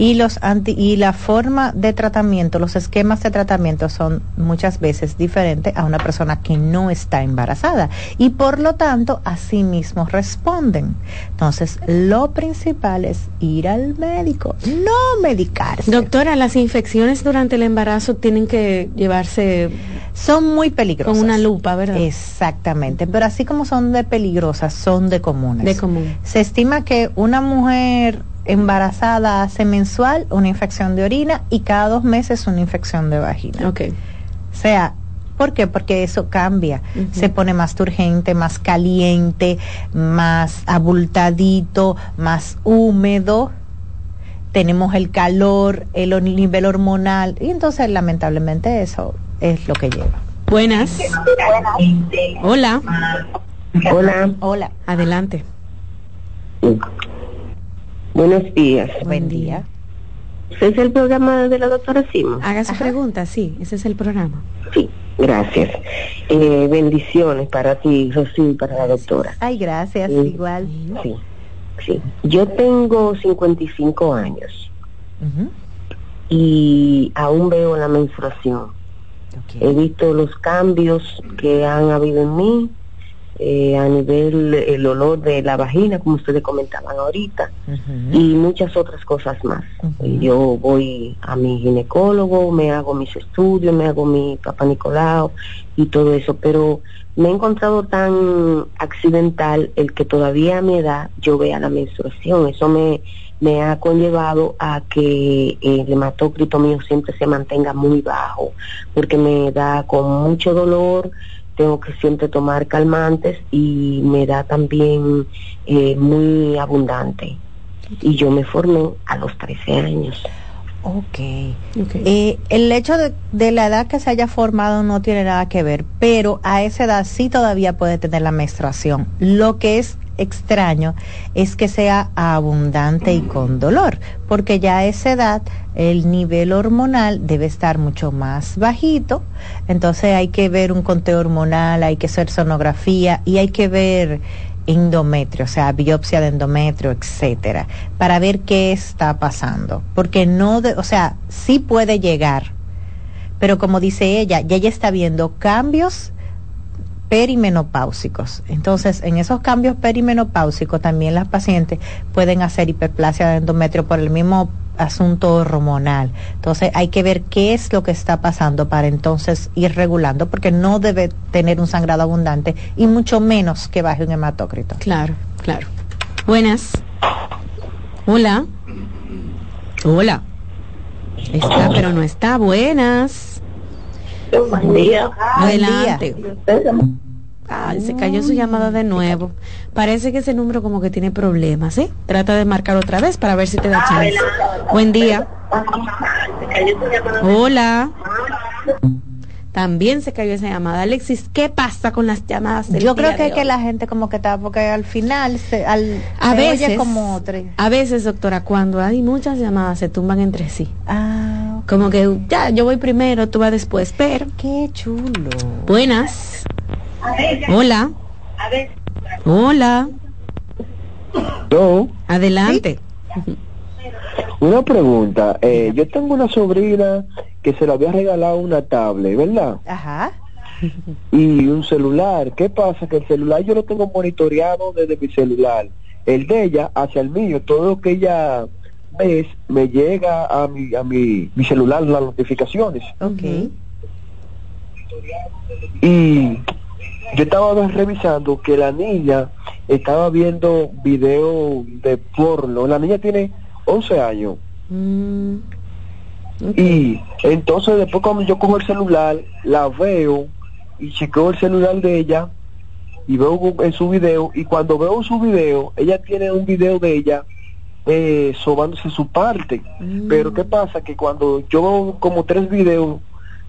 Y los anti y la forma de tratamiento, los esquemas de tratamiento son muchas veces diferentes a una persona que no está embarazada y por lo tanto así mismo responden. Entonces, lo principal es ir al médico, no medicarse. Doctora, las infecciones durante el embarazo tienen que llevarse son muy peligrosas. con una lupa, ¿verdad? Exactamente, pero así como son de peligrosas, son de comunes. De común. Se estima que una mujer embarazada hace mensual una infección de orina y cada dos meses una infección de vagina. Ok. O sea, ¿por qué? Porque eso cambia. Se pone más turgente, más caliente, más abultadito, más húmedo. Tenemos el calor, el nivel hormonal y entonces lamentablemente eso es lo que lleva. Buenas. Hola. Hola. Hola. Adelante. Buenos días. Buen día. ¿Ese es el programa de la doctora Simo? Haga su pregunta, sí, ese es el programa. Sí, gracias. Eh, bendiciones para ti, Rocío, y para la doctora. Ay, gracias, Sí. igual. Sí, sí. Yo tengo 55 años y aún veo la menstruación. He visto los cambios que han habido en mí eh, a nivel el olor de la vagina, como ustedes comentaban ahorita, y muchas otras cosas más. Yo voy a mi ginecólogo, me hago mis estudios, me hago mi papá Nicolau y todo eso, pero me he encontrado tan accidental el que todavía a mi edad yo vea la menstruación. Eso me, me ha conllevado a que el hematócrito mío siempre se mantenga muy bajo, porque me da con mucho dolor, tengo que siempre tomar calmantes y me da también eh, muy abundante. Y yo me formé a los 13 años. Ok. Eh, el hecho de, de la edad que se haya formado no tiene nada que ver, pero a esa edad sí todavía puede tener la menstruación. Lo que es extraño es que sea abundante y con dolor, porque ya a esa edad el nivel hormonal debe estar mucho más bajito, entonces hay que ver un conteo hormonal, hay que hacer sonografía y hay que ver endometrio, o sea, biopsia de endometrio, etcétera, para ver qué está pasando, porque no, de, o sea, sí puede llegar, pero como dice ella, ya ella está viendo cambios perimenopáusicos. Entonces, en esos cambios perimenopáusicos también las pacientes pueden hacer hiperplasia de endometrio por el mismo asunto hormonal. Entonces, hay que ver qué es lo que está pasando para entonces ir regulando, porque no debe tener un sangrado abundante y mucho menos que baje un hematócrito. Claro, claro. Buenas. Hola. Hola. Está, pero no está. Buenas. Buen día. Adelante. Ay, se cayó su llamada de nuevo. Parece que ese número como que tiene problemas, ¿eh? Trata de marcar otra vez para ver si te da chance. Buen día. Hola. También se cayó esa llamada. Alexis, ¿qué pasa con las llamadas? Yo creo que es que la gente como que está, porque al final se, al, a se veces, oye como otra. A veces, doctora, cuando hay muchas llamadas se tumban entre sí. Ah, Como que ya, yo voy primero, tú vas después, pero. Qué chulo. Buenas. Hola. Hola. No. Adelante. Una pregunta. Eh, yo tengo una sobrina que se le había regalado una tablet, ¿verdad? Ajá. Y un celular. ¿Qué pasa? Que el celular yo lo tengo monitoreado desde mi celular. El de ella hacia el mío. Todo lo que ella ve me llega a mi, a mi, mi celular las notificaciones. Ok. Y yo estaba revisando que la niña estaba viendo video de porno. La niña tiene 11 años. Mm, Y entonces después cuando yo cojo el celular, la veo y chequeo el celular de ella y veo en su video y cuando veo su video, ella tiene un video de ella eh, sobándose su parte. Pero ¿qué pasa? Que cuando yo veo como tres videos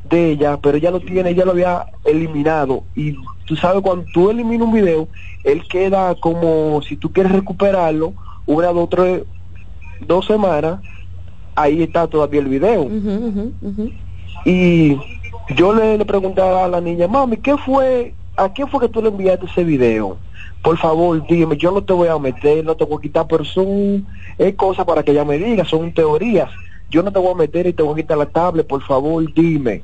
de ella, pero ella lo tiene, ella lo había eliminado. Y tú sabes, cuando tú eliminas un video, él queda como si tú quieres recuperarlo, una, dos, tres, dos semanas, ahí está todavía el video. Y yo le, le preguntaba a la niña, mami, ¿qué fue, a qué fue que tú le enviaste ese video? Por favor, dime, yo no te voy a meter, no te voy a quitar, pero son es cosas para que ella me diga, son teorías. Yo no te voy a meter y te voy a quitar la tablet, por favor, dime.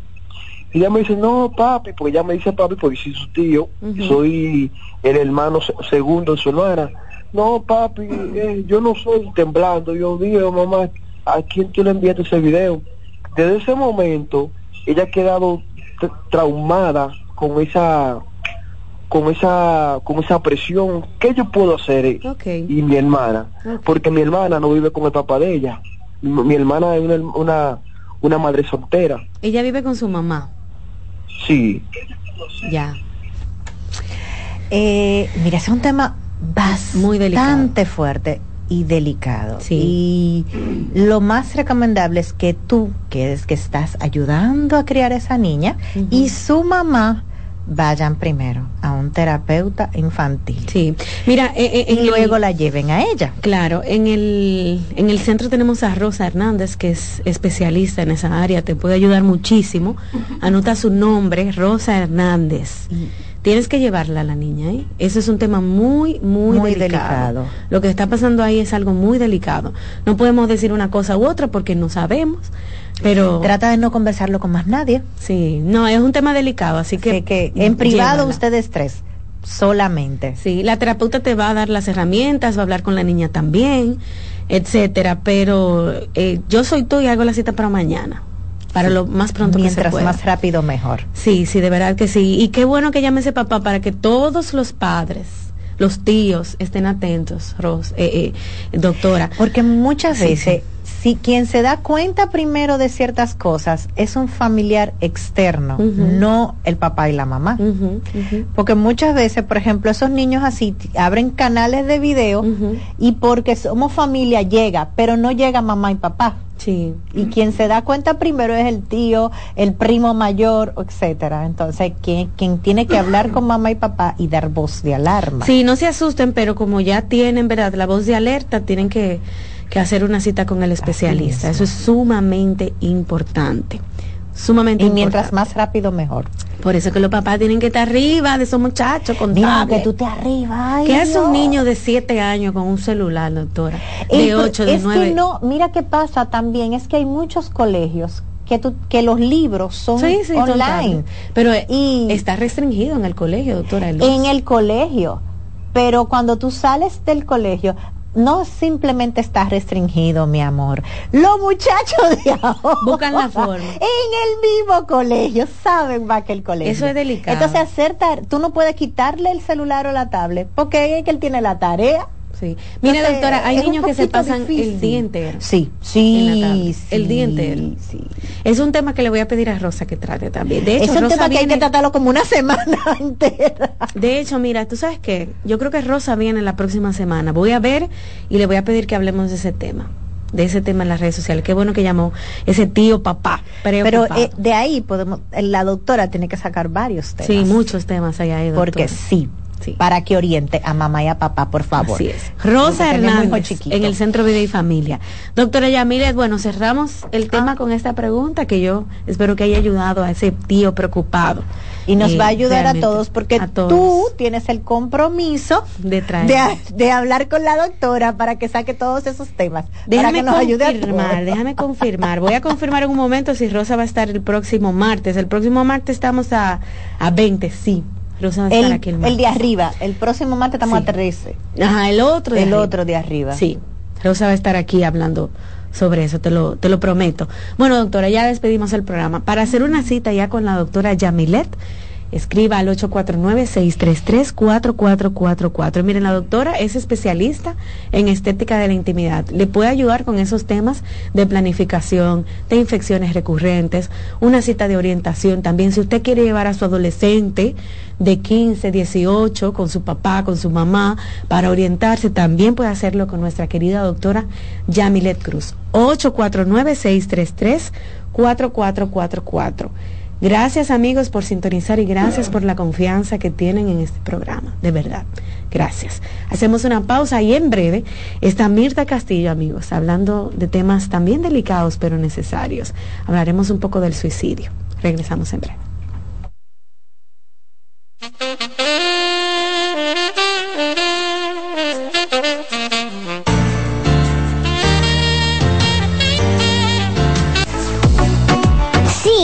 Y ella me dice, no, papi, porque ella me dice papi, porque soy su tío, soy el hermano se- segundo de su hermana. No, papi, eh, yo no soy temblando. Yo digo, mamá, ¿a quién tú le enviaste ese video? Desde ese momento, ella ha quedado tra- traumada con esa con esa con esa presión ¿qué yo puedo hacer eh? y mi hermana porque mi hermana no vive con el papá de ella mi, mi hermana es una, una una madre soltera Ella vive con su mamá. sí Ya. Eh, mira, es un tema bastante fuerte y delicado. Y lo más recomendable es que tú, que es que estás ayudando a criar a esa niña, y su mamá vayan primero a un terapeuta infantil. Sí. Mira, eh, eh, y el- luego la lleven a ella. Claro, en el, en el centro tenemos a Rosa Hernández, que es especialista en esa área, te puede ayudar muchísimo. Anota su nombre, Rosa Hernández. Tienes que llevarla a la niña, ¿eh? Eso es un tema muy, muy, Muy delicado. delicado. Lo que está pasando ahí es algo muy delicado. No podemos decir una cosa u otra porque no sabemos, pero... Trata de no conversarlo con más nadie. Sí, no, es un tema delicado, así que... que en privado llévala. ustedes tres, solamente. Sí, la terapeuta te va a dar las herramientas, va a hablar con la niña también, etcétera, pero eh, yo soy tú y hago la cita para mañana, para lo más pronto que se Mientras pueda. más rápido, mejor. Sí, sí, de verdad que sí. Y qué bueno que llame ese papá para que todos los padres, los tíos, estén atentos, Ros, eh, eh, doctora. Porque muchas Sí, veces si quien se da cuenta primero de ciertas cosas es un familiar externo, no el papá y la mamá. Porque muchas veces, por ejemplo, esos niños así abren canales de video y porque somos familia llega, pero no llega mamá y papá. Sí. Y quien se da cuenta primero es el tío, el primo mayor, etcétera. Entonces, quien, quien tiene que hablar con mamá y papá y dar voz de alarma. Sí, no se asusten, pero como ya tienen, ¿verdad? La voz de alerta, tienen que, que hacer una cita con el especialista. Eso es sumamente importante. Sumamente y mientras más rápido, mejor. Por eso que los papás tienen que estar arriba de esos muchachos con Mira, que tú te arriba. ¿Qué hace un niño de 7 años con un celular, doctora? De 8, de es 9. que no, mira qué pasa también, es que hay muchos colegios que, tú, que los libros son Sí, sí, online. Pero y está restringido en el colegio, doctora. en el colegio. Pero cuando tú sales del colegio, no simplemente está restringido, mi amor. Los muchachos de ahora Buscan la forma. En el mismo colegio, saben más que el colegio. Eso es delicado. Entonces, hacer tú no puedes quitarle el celular o la tablet, porque es que él tiene la tarea. Sí. Mire, Entonces, doctora, hay niños que se pasan difícil. el día entero. Sí, sí, El día sí, entero. sí. Es un tema que le voy a pedir a Rosa que trate también. De hecho, es un Rosa tema que hay que tratarlo como una semana entera. De hecho, mira, tú sabes qué, yo creo que Rosa viene la próxima semana. Voy a ver y le voy a pedir que hablemos de ese tema, de ese tema en las redes sociales. Qué bueno que llamó ese tío papá. Pero eh, de ahí podemos, la doctora tiene que sacar varios temas. sí, muchos temas hay ahí, Porque doctora. Sí, para que oriente a mamá y a papá, por favor. Así es. Rosa Hernández, en el Centro Vida y Familia. Doctora Yamilet, bueno, cerramos el tema con esta pregunta que yo espero que haya ayudado a ese tío preocupado. Y nos Eh, va a ayudar a todos porque a todos. tú tienes el compromiso de de, de hablar con la doctora para que saque todos esos temas. Déjame para que nos ayude a confirmar, déjame confirmar. Voy a confirmar en un momento si Rosa va a estar el próximo martes. El próximo martes estamos a, a 20, sí. Rosa va a estar El, aquí el el martes. de arriba, el próximo martes estamos Sí. a 13. Ajá, el otro de El arriba. otro de arriba. Sí, Rosa va a estar aquí hablando sobre eso, te lo, te lo prometo. Bueno, doctora, ya despedimos el programa. Para hacer una cita ya con la doctora Yamilet, escriba al 849-633-4444. Miren, la doctora es especialista en estética de la intimidad. Le puede ayudar con esos temas de planificación, de infecciones recurrentes, una cita de orientación. También si usted quiere llevar a su adolescente de 15, 18, con su papá, con su mamá, para orientarse, también puede hacerlo con nuestra querida doctora Yamilet Cruz. 849-633-4444. Gracias amigos por sintonizar y gracias por la confianza que tienen en este programa, de verdad. Gracias. Hacemos una pausa y en breve está Mirta Castillo, amigos, hablando de temas también delicados pero necesarios. Hablaremos un poco del suicidio. Regresamos en breve.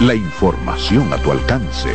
La información a tu alcance.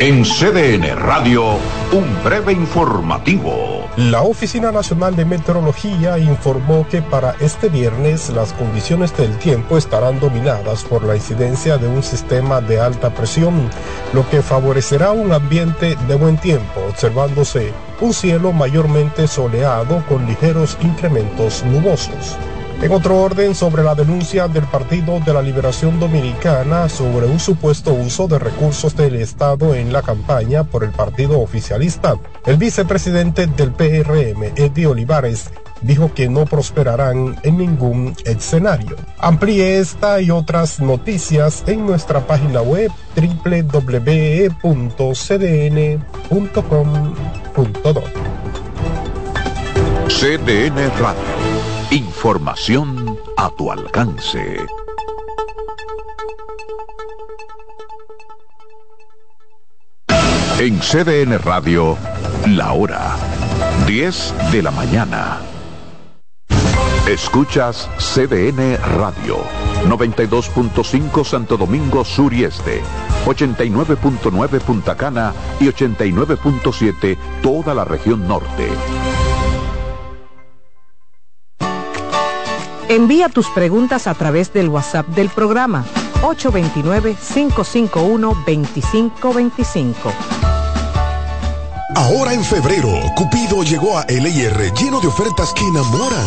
En CDN Radio, un breve informativo. La Oficina Nacional de Meteorología informó que para este viernes las condiciones del tiempo estarán dominadas por la incidencia de un sistema de alta presión, lo que favorecerá un ambiente de buen tiempo, observándose un cielo mayormente soleado con ligeros incrementos nubosos. En otro orden, sobre la denuncia del Partido de la Liberación Dominicana sobre un supuesto uso de recursos del Estado en la campaña por el partido oficialista, el vicepresidente del PRM, Eddie Olivares, dijo que no prosperarán en ningún escenario. Amplíe esta y otras noticias en nuestra página web www.cdn.com.do. CDN Radio. Información a tu alcance. En CDN Radio, la hora 10 de la mañana. Escuchas CDN Radio, 92.5 Santo Domingo Sur y Este, 89.9 Punta Cana y 89.7 toda la región norte. Envía tus preguntas a través del WhatsApp del programa 829-551-2525. Ahora en febrero, Cupido llegó a LIR lleno de ofertas que enamoran.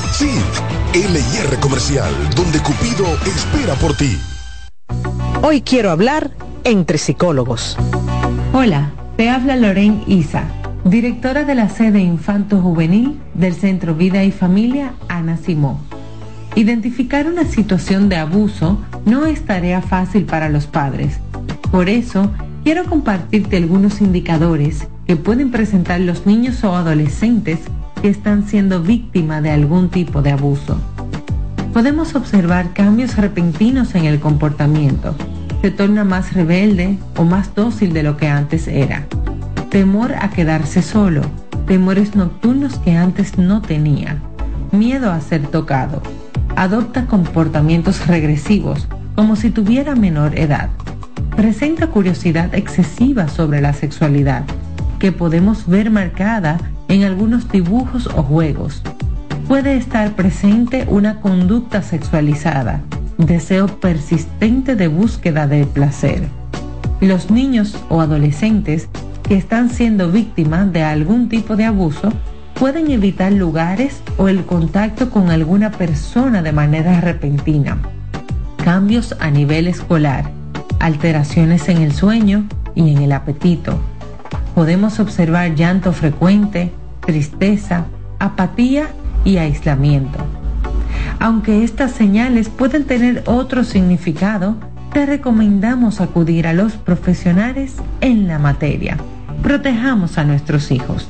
Sí, LIR Comercial, donde Cupido espera por ti. Hoy quiero hablar entre psicólogos. Hola, te habla Loren Isa, directora de la sede Infanto Juvenil del Centro Vida y Familia Ana Simón. Identificar una situación de abuso no es tarea fácil para los padres. Por eso, quiero compartirte algunos indicadores que pueden presentar los niños o adolescentes que están siendo víctimas de algún tipo de abuso. Podemos observar cambios repentinos en el comportamiento. Se torna más rebelde o más dócil de lo que antes era. Temor a quedarse solo. Temores nocturnos que antes no tenía. Miedo a ser tocado. Adopta comportamientos regresivos, como si tuviera menor edad. Presenta curiosidad excesiva sobre la sexualidad, que podemos ver marcada en algunos dibujos o juegos. Puede estar presente una conducta sexualizada, deseo persistente de búsqueda de placer. Los niños o adolescentes que están siendo víctimas de algún tipo de abuso pueden evitar lugares o el contacto con alguna persona de manera repentina. Cambios a nivel escolar, alteraciones en el sueño y en el apetito. Podemos observar llanto frecuente, tristeza, apatía y aislamiento. Aunque estas señales pueden tener otro significado, te recomendamos acudir a los profesionales en la materia. Protejamos a nuestros hijos.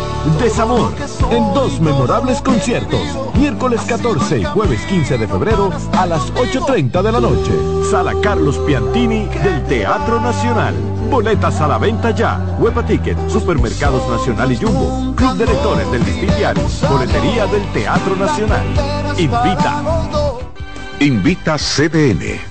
Desamor, en dos memorables conciertos, miércoles 14 y jueves 15 de febrero a las 8.30 de la noche. Sala Carlos Piantini del Teatro Nacional. Boletas a la venta ya. Huepa Ticket, Supermercados Nacional y Jumbo. Club de Lectores del Diario. Boletería del Teatro Nacional. Invita. Invita CDN.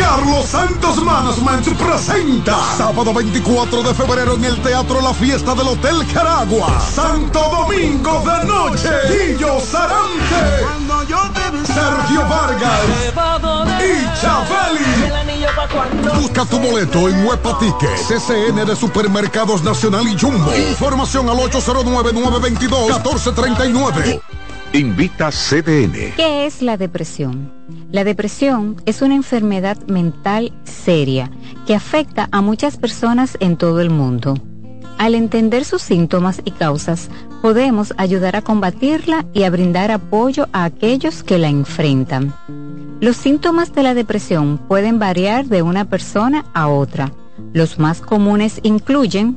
Carlos Santos Management presenta. Sábado 24 de febrero en el Teatro La Fiesta del Hotel Caragua. Santo Domingo de Noche. Guillo Sarante. Sergio Vargas y Chabeli. Busca tu boleto en Huepa CCN de Supermercados Nacional y Jumbo. Información al 809-922-1439 Invita CDN. ¿Qué es la depresión? La depresión es una enfermedad mental seria que afecta a muchas personas en todo el mundo. Al entender sus síntomas y causas, podemos ayudar a combatirla y a brindar apoyo a aquellos que la enfrentan. Los síntomas de la depresión pueden variar de una persona a otra. Los más comunes incluyen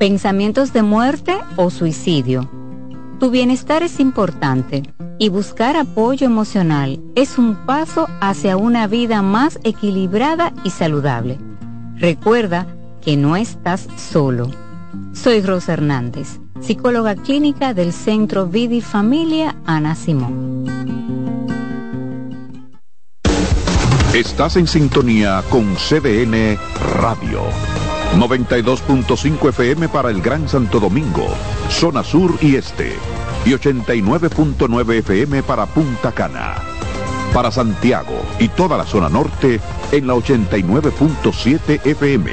pensamientos de muerte o suicidio. Tu bienestar es importante y buscar apoyo emocional es un paso hacia una vida más equilibrada y saludable. Recuerda que no estás solo. Soy Rosa Hernández psicóloga clínica del Centro Vidi Familia Ana Simón. Estás en sintonía con CDN Radio. 92.5 FM para el Gran Santo Domingo, zona sur y este. Y 89.9 FM para Punta Cana. Para Santiago y toda la zona norte en la 89.7 FM.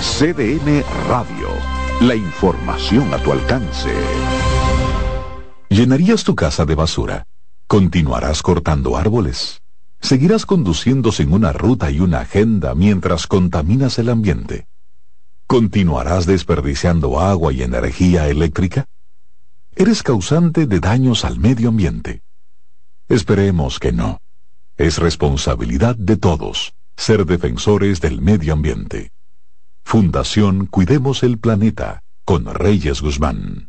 CDN Radio la información a tu alcance. ¿Llenarías tu casa de basura? ¿Continuarás cortando árboles? ¿Seguirás conduciendo en una ruta y una agenda mientras contaminas el ambiente? ¿Continuarás desperdiciando agua y energía eléctrica? Eres causante de daños al medio ambiente. Esperemos que no. Es responsabilidad de todos ser defensores del medio ambiente. Fundación Cuidemos el Planeta con Reyes Guzmán.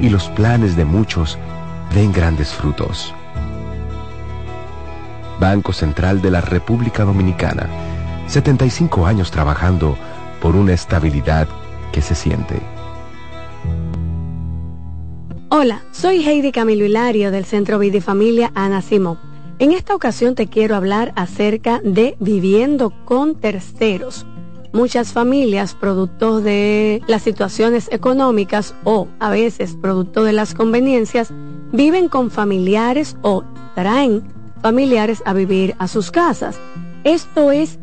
y los planes de muchos den grandes frutos. Banco Central de la República Dominicana, 75 años trabajando por una estabilidad que se siente. Hola, soy Heidi Camilo Hilario del Centro Vidifamilia Ana Simón. En esta ocasión te quiero hablar acerca de viviendo con terceros. Muchas familias, producto de las situaciones económicas o a veces producto de las conveniencias, viven con familiares o traen familiares a vivir a sus casas. Esto es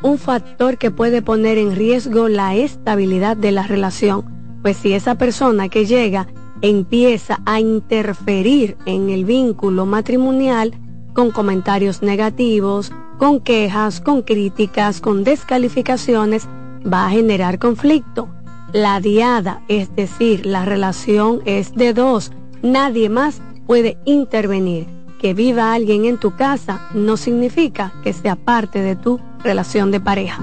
un factor que puede poner en riesgo la estabilidad de la relación, pues si esa persona que llega empieza a interferir en el vínculo matrimonial con comentarios negativos, con quejas, con críticas, con descalificaciones, va a generar conflicto. La diada, es decir, la relación es de dos, Nadie más puede intervenir. Que viva alguien en tu casa no significa que sea parte de tu relación de pareja.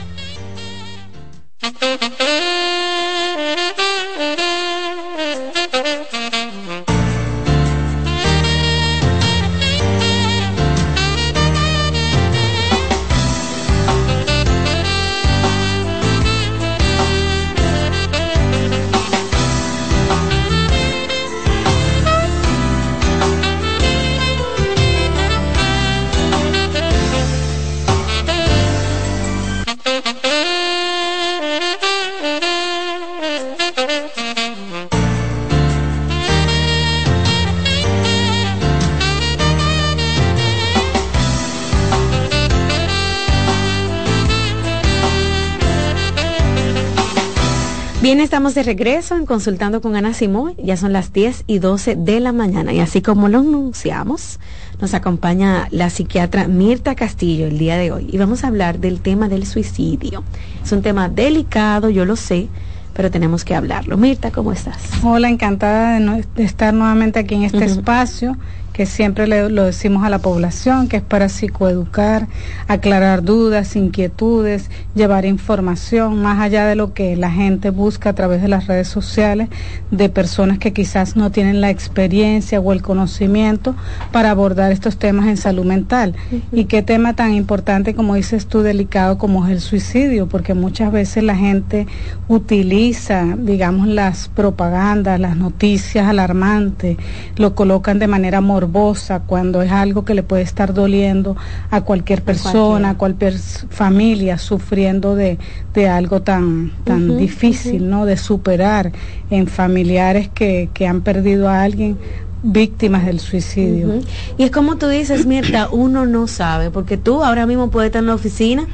Estamos de regreso en Consultando con Ana Simón. Ya son las 10 y 12 de la mañana. Y así como lo anunciamos, nos acompaña la psiquiatra Mirta Castillo el día de hoy. Y vamos a hablar del tema del suicidio. Es un tema delicado, yo lo sé, pero tenemos que hablarlo. Mirta, ¿cómo estás? Hola, encantada de, de estar nuevamente aquí en este espacio que siempre le, lo decimos a la población, que es para psicoeducar, aclarar dudas, inquietudes, llevar información más allá de lo que la gente busca a través de las redes sociales, de personas que quizás no tienen la experiencia o el conocimiento para abordar estos temas en salud mental. Y qué tema tan importante, como dices tú, delicado como es el suicidio, porque muchas veces la gente utiliza, digamos, las propagandas, las noticias alarmantes, lo colocan de manera morbosa cuando es algo que le puede estar doliendo a cualquier persona, a cualquier familia sufriendo de, de algo tan, tan difícil, ¿no? De superar en familiares que, que han perdido a alguien víctimas del suicidio. Y es como tú dices, Mirta, uno no sabe, porque tú ahora mismo puedes estar en la oficina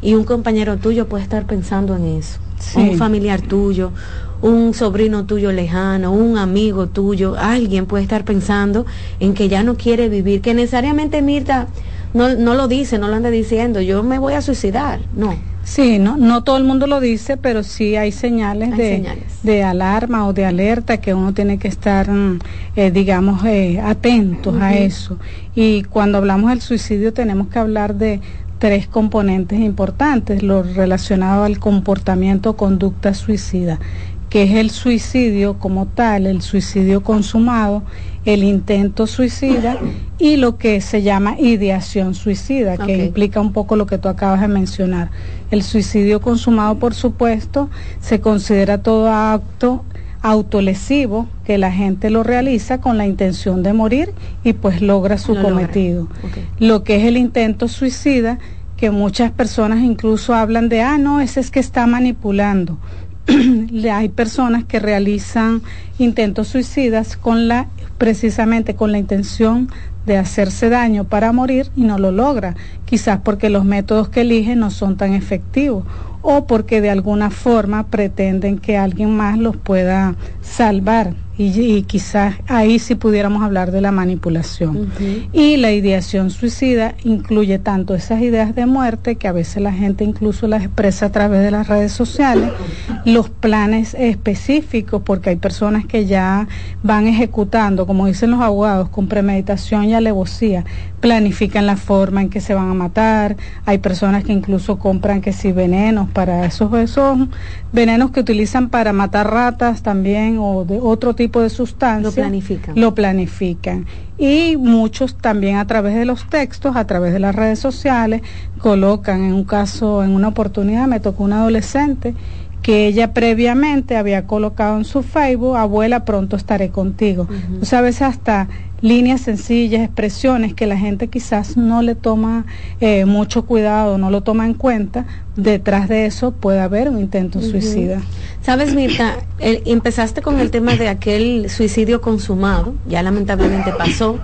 y un compañero tuyo puede estar pensando en eso, un familiar tuyo, un sobrino tuyo lejano, un amigo tuyo, alguien puede estar pensando en que ya no quiere vivir, que necesariamente Mirta no, no lo dice, no lo anda diciendo, yo me voy a suicidar, no. Sí, no, no todo el mundo lo dice, pero sí hay señales, de, de alarma o de alerta que uno tiene que estar, mm, eh, digamos, eh, atentos a eso. Y cuando hablamos del suicidio tenemos que hablar de tres componentes importantes, lo relacionado al comportamiento conducta suicida que es el suicidio como tal, el suicidio consumado, el intento suicida y lo que se llama ideación suicida, que implica un poco lo que tú acabas de mencionar. El suicidio consumado, por supuesto, se considera todo acto autolesivo que la gente lo realiza con la intención de morir y pues logra su cometido. Lo que es el intento suicida, que muchas personas incluso hablan de, ah, no, ese es que está manipulando hay personas que realizan intentos suicidas con la precisamente con la intención de hacerse daño para morir y no lo logra, quizás porque los métodos que eligen no son tan efectivos o porque de alguna forma pretenden que alguien más los pueda salvar y, quizás ahí sí pudiéramos hablar de la manipulación. Y la ideación suicida incluye tanto esas ideas de muerte, que a veces la gente incluso las expresa a través de las redes sociales, los planes específicos, porque hay personas que ya van ejecutando, como dicen los abogados, con premeditación y alevosía, planifican la forma en que se van a matar, hay personas que incluso compran que si venenos para esos, esos venenos que utilizan para matar ratas también o de otro tipo de sustancias. Lo planifican. Lo planifican. Y muchos también a través de los textos, a través de las redes sociales, colocan en un caso, en una oportunidad, me tocó una adolescente que ella previamente había colocado en su Facebook, abuela, pronto estaré contigo. Tú sabes, hasta líneas sencillas, expresiones que la gente quizás no le toma eh, mucho cuidado, no lo toma en cuenta, detrás de eso puede haber un intento suicida. Sabes, Mirta, empezaste con el tema de aquel suicidio consumado, ya lamentablemente pasó.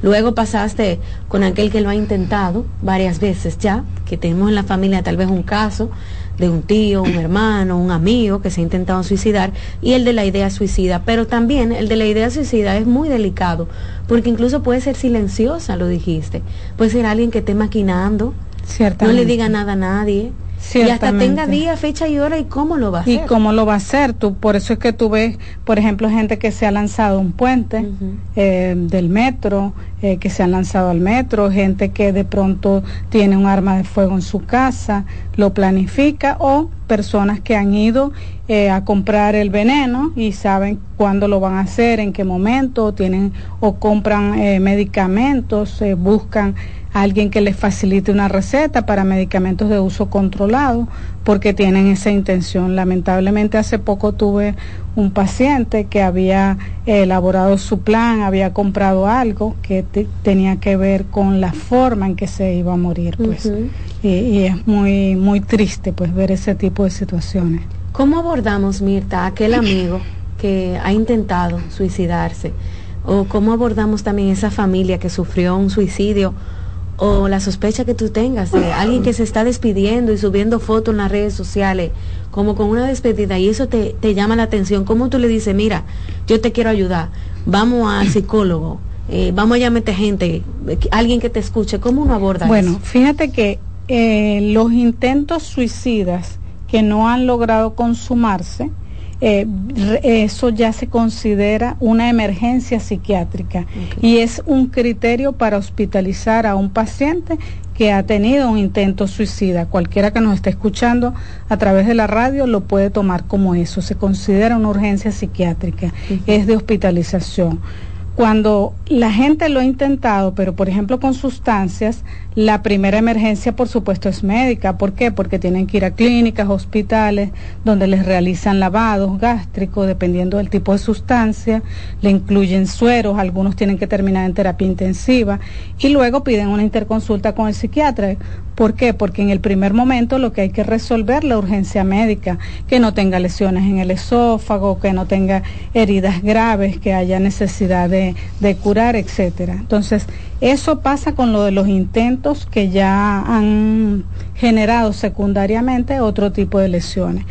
Luego pasaste con aquel que lo ha intentado varias veces ya, que tenemos en la familia tal vez un caso de un tío, un hermano, un amigo que se ha intentado suicidar y el de la idea suicida. Pero también el de la idea suicida es muy delicado porque incluso puede ser silenciosa, lo dijiste. Puede ser alguien que esté maquinando, no le diga nada a nadie y hasta tenga día, fecha y hora y cómo lo va a hacer. Y cómo lo va a hacer. Tú, por eso es que tú ves, por ejemplo, gente que se ha lanzado un puente eh, del metro, eh, que se han lanzado al metro, gente que de pronto tiene un arma de fuego en su casa, lo planifica, o personas que han ido eh, a comprar el veneno y saben cuándo lo van a hacer, en qué momento, tienen o compran medicamentos, buscan alguien que les facilite una receta para medicamentos de uso controlado porque tienen esa intención. Lamentablemente hace poco tuve un paciente que había elaborado su plan, había comprado algo que tenía que ver con la forma en que se iba a morir, pues. y, y, es muy muy triste pues ver ese tipo de situaciones. ¿Cómo abordamos, Mirta, a aquel amigo que ha intentado suicidarse? ¿O cómo abordamos también esa familia que sufrió un suicidio o la sospecha que tú tengas de alguien que se está despidiendo y subiendo fotos en las redes sociales como con una despedida y eso te, llama la atención, ¿cómo tú le dices, mira, yo te quiero ayudar, vamos al psicólogo, eh, vamos a llamarte gente, alguien que te escuche, ¿cómo uno aborda bueno, eso? Fíjate que eh, los intentos suicidas que no han logrado consumarse, eh, eso ya se considera una emergencia psiquiátrica y es un criterio para hospitalizar a un paciente que ha tenido un intento suicida. Cualquiera que nos esté escuchando a través de la radio lo puede tomar como eso. Se considera una urgencia psiquiátrica, es de hospitalización. Cuando la gente lo ha intentado, pero por ejemplo con sustancias, la primera emergencia, por supuesto, es médica. ¿Por qué? Porque tienen que ir a clínicas, hospitales, donde les realizan lavados gástricos, dependiendo del tipo de sustancia, le incluyen sueros, algunos tienen que terminar en terapia intensiva y luego piden una interconsulta con el psiquiatra. ¿Por qué? Porque en el primer momento lo que hay que resolver la urgencia médica, que no tenga lesiones en el esófago, que no tenga heridas graves, que haya necesidad de, de curar, etcétera. Entonces, eso pasa con lo de los intentos que ya han generado secundariamente otro tipo de lesiones.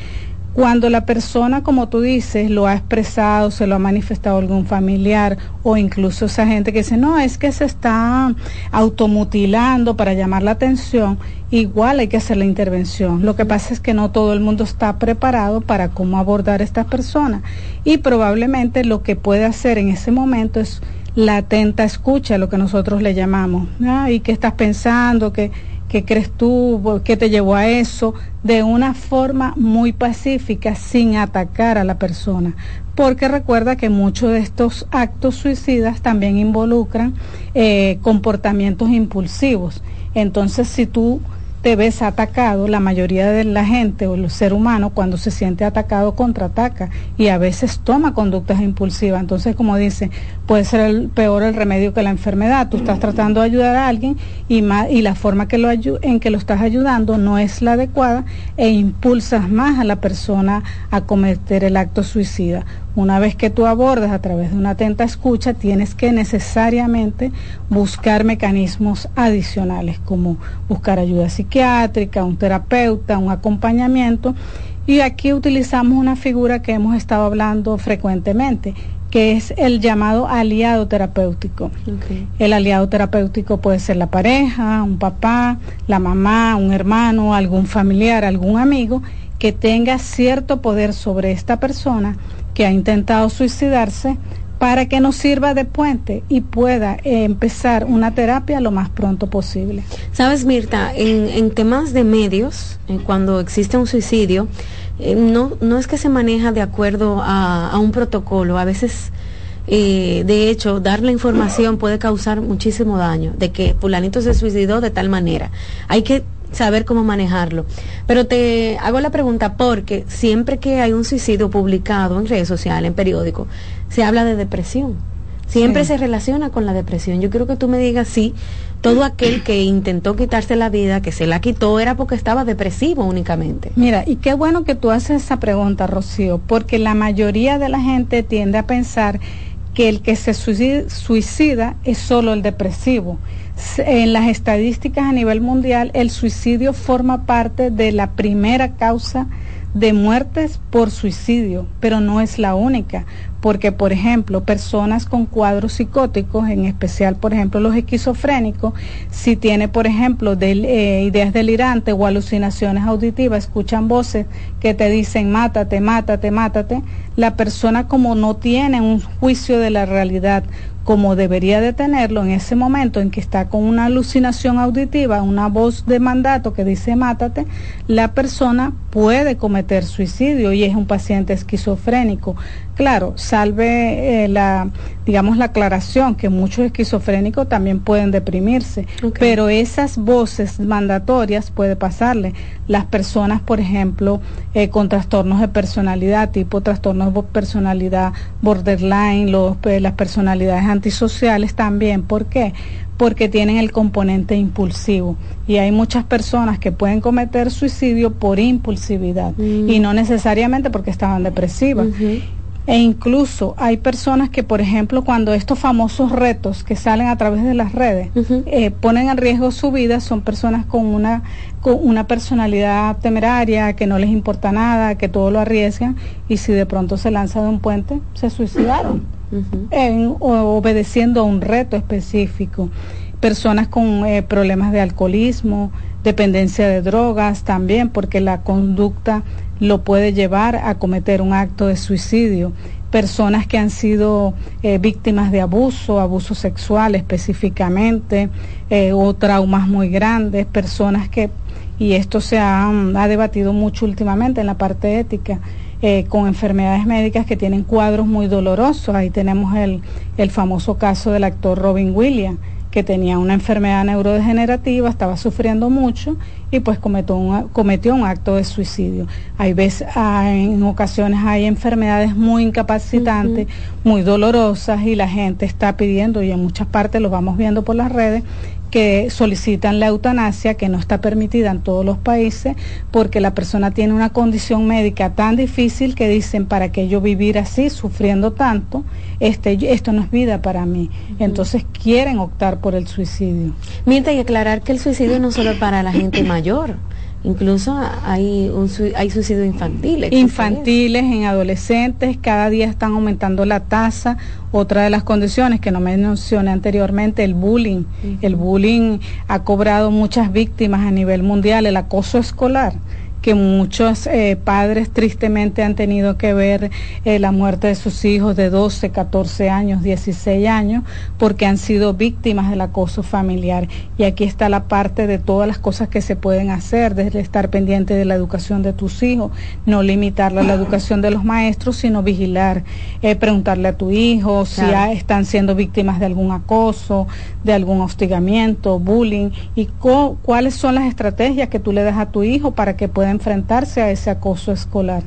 Cuando la persona, como tú dices, lo ha expresado, se lo ha manifestado algún familiar o incluso esa gente que dice, no, es que se está automutilando para llamar la atención, igual hay que hacer la intervención. Lo que pasa es que no todo el mundo está preparado para cómo abordar a estas personas y probablemente lo que puede hacer en ese momento es la atenta escucha, lo que nosotros le llamamos. ¿Y qué estás pensando? ¿Qué, ¿Qué crees tú? ¿Qué te llevó a eso? De una forma muy pacífica, sin atacar a la persona. Porque recuerda que muchos de estos actos suicidas también involucran eh, comportamientos impulsivos. Entonces, si tú te ves atacado, la mayoría de la gente o el ser humano cuando se siente atacado contraataca y a veces toma conductas impulsivas. Entonces, como dice, puede ser el, peor el remedio que la enfermedad. Tú estás tratando de ayudar a alguien y, y la forma que lo en que lo estás ayudando no es la adecuada e impulsas más a la persona a cometer el acto suicida. Una vez que tú abordas a través de una atenta escucha, tienes que necesariamente buscar mecanismos adicionales, como buscar ayuda psiquiátrica, un terapeuta, un acompañamiento. Y aquí utilizamos una figura que hemos estado hablando frecuentemente, que es el llamado aliado terapéutico. El aliado terapéutico puede ser la pareja, un papá, la mamá, un hermano, algún familiar, algún amigo que tenga cierto poder sobre esta persona que ha intentado suicidarse para que nos sirva de puente y pueda eh, empezar una terapia lo más pronto posible. Sabes, Mirta, en, temas de medios, eh, cuando existe un suicidio, eh, no, no es que se maneja de acuerdo a, a un protocolo, a veces... de hecho, dar la información puede causar muchísimo daño, de que fulanito se suicidó de tal manera. Hay que saber cómo manejarlo. Pero te hago la pregunta porque siempre que hay un suicidio publicado en redes sociales, en periódicos, se habla de depresión. Siempre se relaciona con la depresión. Yo quiero que tú me digas si todo aquel que intentó quitarse la vida, que se la quitó, era porque estaba depresivo únicamente. Mira, y qué bueno que tú haces esa pregunta, Rocío, porque la mayoría de la gente tiende a pensar que el que se suicida es solo el depresivo. En las estadísticas a nivel mundial, el suicidio forma parte de la primera causa de muertes por suicidio, pero no es la única porque por ejemplo, personas con cuadros psicóticos, en especial por ejemplo los esquizofrénicos, si tiene por ejemplo eh, ideas delirantes o alucinaciones auditivas, escuchan voces que te dicen mátate, mátate, mátate, la persona como no tiene un juicio de la realidad, como debería de tenerlo en ese momento en que está con una alucinación auditiva, una voz de mandato que dice mátate, la persona puede cometer suicidio y es un paciente esquizofrénico. Claro, salve eh, la, digamos, la aclaración que muchos esquizofrénicos también pueden deprimirse, pero esas voces mandatorias puede pasarle. Las personas, por ejemplo, eh, con trastornos de personalidad, tipo trastornos de personalidad borderline, los, eh, las personalidades antisociales también. ¿Por qué? porque tienen el componente impulsivo. Y hay muchas personas que pueden cometer suicidio por impulsividad Mm. y no necesariamente porque estaban depresivas. E incluso hay personas que, por ejemplo, cuando estos famosos retos que salen a través de las redes eh, ponen en riesgo su vida, son personas con una, con una personalidad temeraria, que no les importa nada, que todo lo arriesgan, y si de pronto se lanza de un puente, se suicidaron, en- o- obedeciendo a un reto específico. Personas con eh, problemas de alcoholismo, dependencia de drogas también, porque la conducta lo puede llevar a cometer un acto de suicidio. Personas que han sido eh, víctimas de abuso, abuso sexual específicamente, eh, o traumas muy grandes, personas que, y esto se ha, mm, ha debatido mucho últimamente en la parte ética, eh, con enfermedades médicas que tienen cuadros muy dolorosos. Ahí tenemos el, el famoso caso del actor Robin Williams, que tenía una enfermedad neurodegenerativa, estaba sufriendo mucho y pues cometió un, cometió un acto de suicidio. Hay veces, ah, en ocasiones hay enfermedades muy incapacitantes, muy dolorosas y la gente está pidiendo, y en muchas partes lo vamos viendo por las redes, que solicitan la eutanasia, que no está permitida en todos los países, porque la persona tiene una condición médica tan difícil que dicen, ¿para qué yo vivir así, sufriendo tanto? Este, esto no es vida para mí. Entonces quieren optar por el suicidio. Mientras y aclarar que el suicidio no solo es para la gente mayor, incluso hay, un, hay suicidio infantil. existe Infantiles, en adolescentes, cada día están aumentando la tasa. Otra de las condiciones que no mencioné anteriormente, el bullying. El bullying ha cobrado muchas víctimas a nivel mundial, el acoso escolar que muchos eh, padres tristemente han tenido que ver eh, la muerte de sus hijos de 12, 14 años, 16 años, porque han sido víctimas del acoso familiar. Y aquí está la parte de todas las cosas que se pueden hacer, desde estar pendiente de la educación de tus hijos, no limitarla a la educación de los maestros, sino vigilar, eh, preguntarle a tu hijo si ha- están siendo víctimas de algún acoso, de algún hostigamiento, bullying, y co- cuáles son las estrategias que tú le das a tu hijo para que pueda enfrentarse a ese acoso escolar.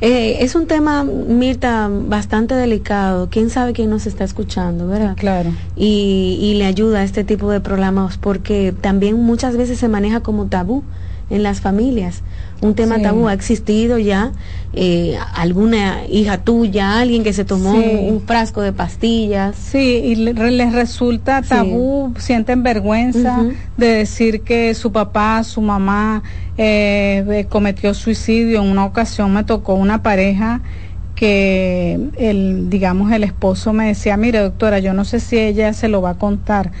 Eh, es un tema, Mirta, bastante delicado. ¿Quién sabe quién nos está escuchando, verdad? Claro. Y, y le ayuda a este tipo de programas porque también muchas veces se maneja como tabú en las familias. Un tema Sí. tabú ha existido ya. eh, alguna hija tuya, alguien que se tomó Sí. un frasco de pastillas. Sí, y le- les resulta Sí. tabú, sienten vergüenza de decir que su papá, su mamá eh, eh, cometió suicidio. En una ocasión me tocó una pareja que el, digamos, el esposo me decía, mire doctora, yo no sé si ella se lo va a contar,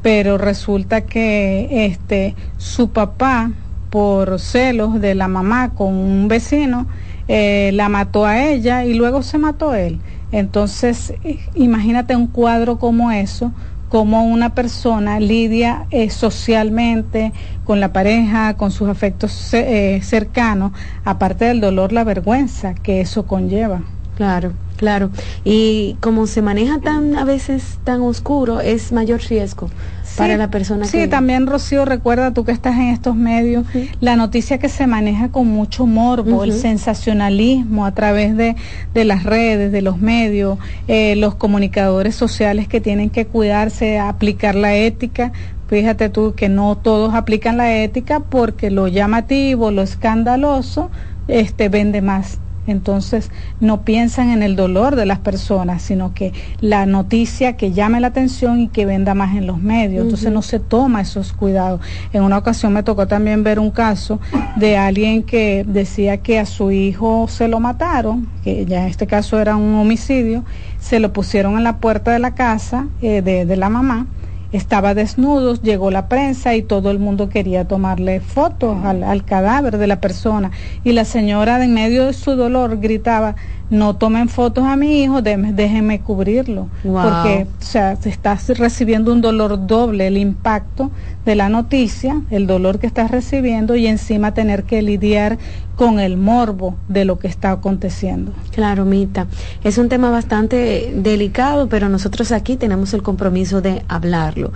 pero resulta que este su papá por celos de la mamá con un vecino eh, la mató a ella y luego se mató él. Entonces, eh, imagínate un cuadro como eso, como una persona lidia eh, socialmente con la pareja, con sus afectos eh, cercanos, aparte del dolor, la vergüenza que eso conlleva. Claro, claro. Y como se maneja tan a veces tan oscuro, es mayor riesgo para la persona Sí, que también Rocío, recuerda tú que estás en estos medios, la noticia que se maneja con mucho morbo, el sensacionalismo a través de, de las redes, de los medios, eh, los comunicadores sociales que tienen que cuidarse, aplicar la ética. Fíjate tú que no todos aplican la ética porque lo llamativo, lo escandaloso, este vende más entonces no piensan en el dolor de las personas, sino que la noticia que llame la atención y que venda más en los medios, entonces no se toma esos cuidados. En una ocasión me tocó también ver un caso de alguien que decía que a su hijo se lo mataron, que ya en este caso era un homicidio, se lo pusieron en la puerta de la casa eh, de, de la mamá estaba desnudo, llegó la prensa y todo el mundo quería tomarle fotos al, cadáver de la persona. Y la señora en medio de su dolor gritaba, no tomen fotos a mi hijo, déjenme cubrirlo. Porque, o sea, se está recibiendo un dolor doble, el impacto de la noticia, el dolor que estás recibiendo y encima tener que lidiar con el morbo de lo que está aconteciendo. Claro, Mita. Es un tema bastante delicado, pero nosotros aquí tenemos el compromiso de hablarlo.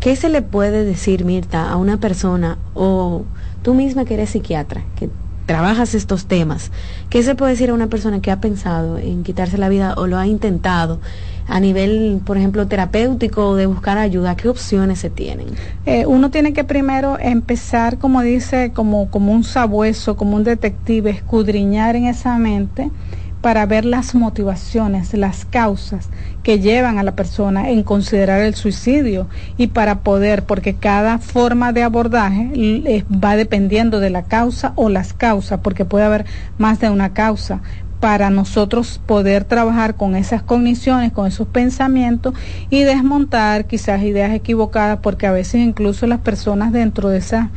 ¿Qué se le puede decir, Mirta, a una persona o tú misma que eres psiquiatra, que trabajas estos temas, ¿qué se puede decir a una persona que ha pensado en quitarse la vida o lo ha intentado a nivel, por ejemplo, terapéutico o de buscar ayuda? ¿Qué opciones se tienen? Eh, uno tiene que primero empezar, como dice, como, como un sabueso, como un detective, escudriñar en esa mente para ver las motivaciones, las causas que llevan a la persona en considerar el suicidio y para poder, porque cada forma de abordaje eh, va dependiendo de la causa o las causas, porque puede haber más de una causa, para nosotros poder trabajar con esas cogniciones, con esos pensamientos y desmontar quizás ideas equivocadas, porque a veces incluso las personas dentro de esas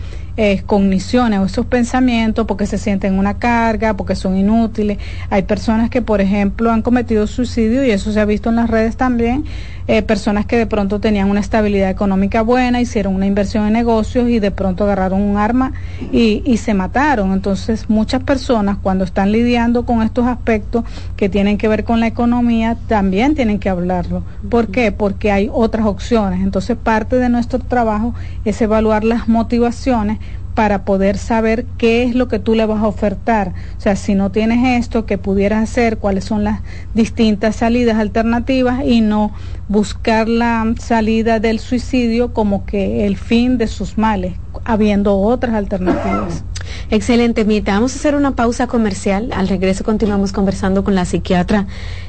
eh, cogniciones o esos pensamientos porque se sienten una carga, porque son inútiles. Hay personas que, por ejemplo, han cometido suicidio y eso se ha visto en las redes también. Eh, personas que de pronto tenían una estabilidad económica buena, hicieron una inversión en negocios y de pronto agarraron un arma y, y se mataron. Entonces, muchas personas cuando están lidiando con estos aspectos que tienen que ver con la economía, también tienen que hablarlo. ¿Por qué? Porque hay otras opciones. Entonces, parte de nuestro trabajo es evaluar las motivaciones para poder saber qué es lo que tú le vas a ofertar. O sea, si no tienes esto, ¿qué pudieras hacer? ¿Cuáles son las distintas salidas alternativas? Y no buscar la salida del suicidio como que el fin de sus males, habiendo otras alternativas. Excelente, Mita. Vamos a hacer una pausa comercial. Al regreso continuamos conversando con la psiquiatra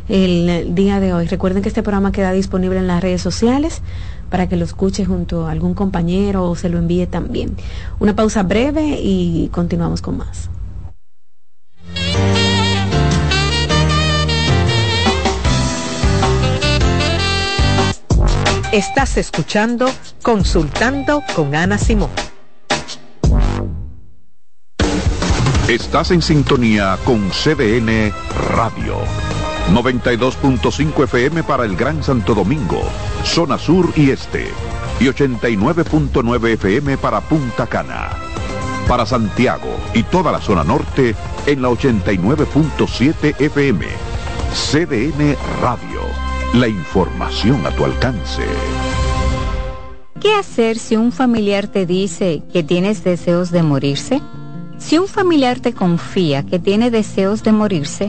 el día de hoy. Recuerden que este programa queda disponible en las redes sociales para que lo escuche junto a algún compañero o se lo envíe también. Una pausa breve y continuamos con más. Estás escuchando Consultando con Ana Simón. Estás en sintonía con CDN Radio. 92.5 FM para el Gran Santo Domingo, zona sur y este, y 89.9 FM para Punta Cana. Para Santiago y toda la zona norte en la 89.7 FM. CDN Radio, la información a tu alcance. ¿Qué hacer si un familiar te dice que tienes deseos de morirse? Si un familiar te confía que tiene deseos de morirse,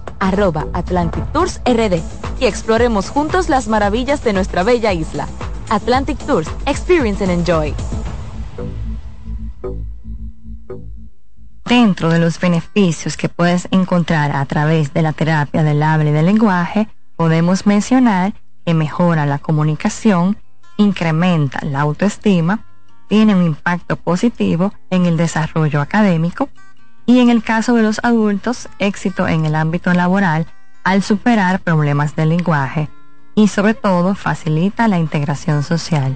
arroba Atlantic Tours RD y exploremos juntos las maravillas de nuestra bella isla. Atlantic Tours, Experience and Enjoy. Dentro de los beneficios que puedes encontrar a través de la terapia del habla y del lenguaje, podemos mencionar que mejora la comunicación, incrementa la autoestima, tiene un impacto positivo en el desarrollo académico, y en el caso de los adultos, éxito en el ámbito laboral al superar problemas del lenguaje y sobre todo facilita la integración social.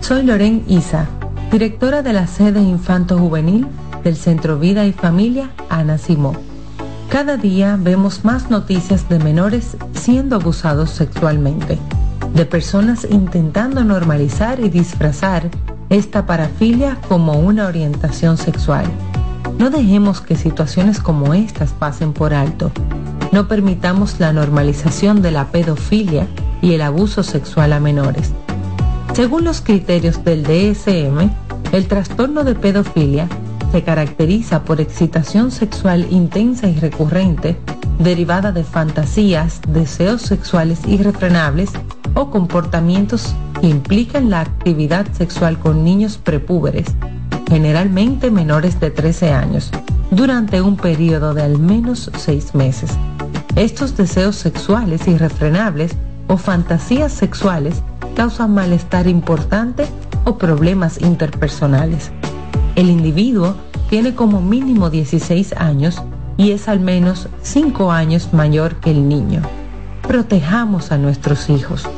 Soy Loren Isa, directora de la sede Infanto Juvenil del Centro Vida y Familia Ana Simó. Cada día vemos más noticias de menores siendo abusados sexualmente, de personas intentando normalizar y disfrazar esta parafilia como una orientación sexual. No dejemos que situaciones como estas pasen por alto. No permitamos la normalización de la pedofilia y el abuso sexual a menores. Según los criterios del DSM, el trastorno de pedofilia se caracteriza por excitación sexual intensa y recurrente derivada de fantasías, deseos sexuales irrefrenables o comportamientos que implican la actividad sexual con niños prepúberes, generalmente menores de 13 años, durante un periodo de al menos seis meses. Estos deseos sexuales irrefrenables o fantasías sexuales causan malestar importante o problemas interpersonales. El individuo tiene como mínimo 16 años y es al menos 5 años mayor que el niño. Protejamos a nuestros hijos.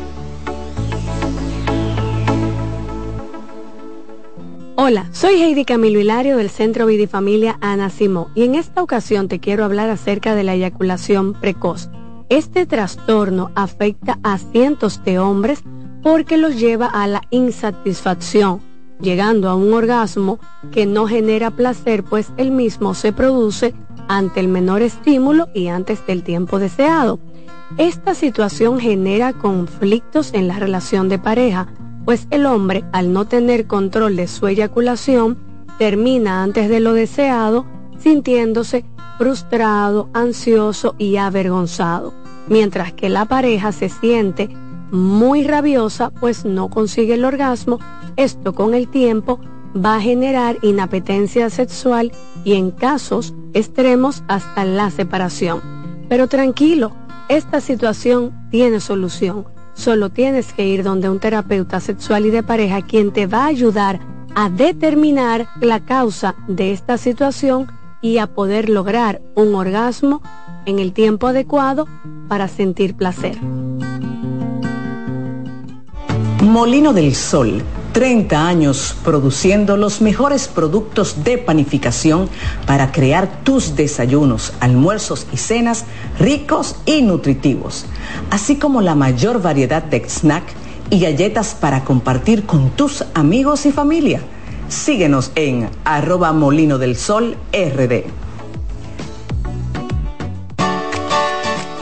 Hola, soy Heidi Camilo Hilario del Centro Vidifamilia Ana Simó y en esta ocasión te quiero hablar acerca de la eyaculación precoz. Este trastorno afecta a cientos de hombres porque los lleva a la insatisfacción, llegando a un orgasmo que no genera placer, pues el mismo se produce ante el menor estímulo y antes del tiempo deseado. Esta situación genera conflictos en la relación de pareja, pues el hombre, al no tener control de su eyaculación, termina antes de lo deseado, sintiéndose frustrado, ansioso y avergonzado, mientras que la pareja se siente muy rabiosa, pues no consigue el orgasmo. Esto con el tiempo va a generar inapetencia sexual y en casos extremos hasta la separación. Pero tranquilo, esta situación tiene solución. Solo tienes que ir donde un terapeuta sexual y de pareja quien te va a ayudar a determinar la causa de esta situación y a poder lograr un orgasmo en el tiempo adecuado para sentir placer. Molino del Sol, 30 años produciendo los mejores productos de panificación para crear tus desayunos, almuerzos y cenas ricos y nutritivos, así como la mayor variedad de snack y galletas para compartir con tus amigos y familia. Síguenos en arroba molino del sol rd.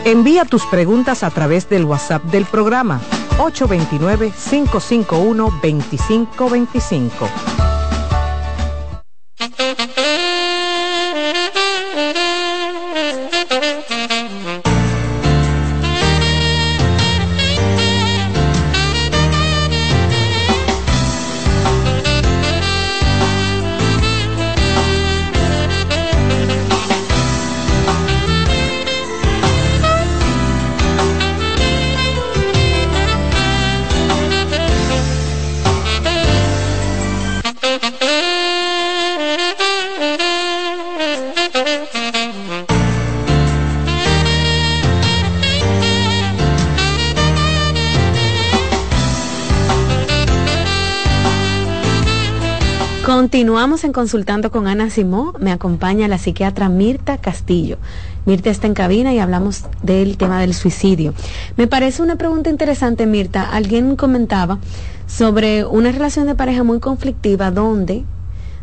Envía tus preguntas a través del WhatsApp del programa 829-551-2525. Continuamos en Consultando con Ana Simó. Me acompaña la psiquiatra Mirta Castillo. Mirta está en cabina y hablamos del tema del suicidio. Me parece una pregunta interesante, Mirta. Alguien comentaba sobre una relación de pareja muy conflictiva donde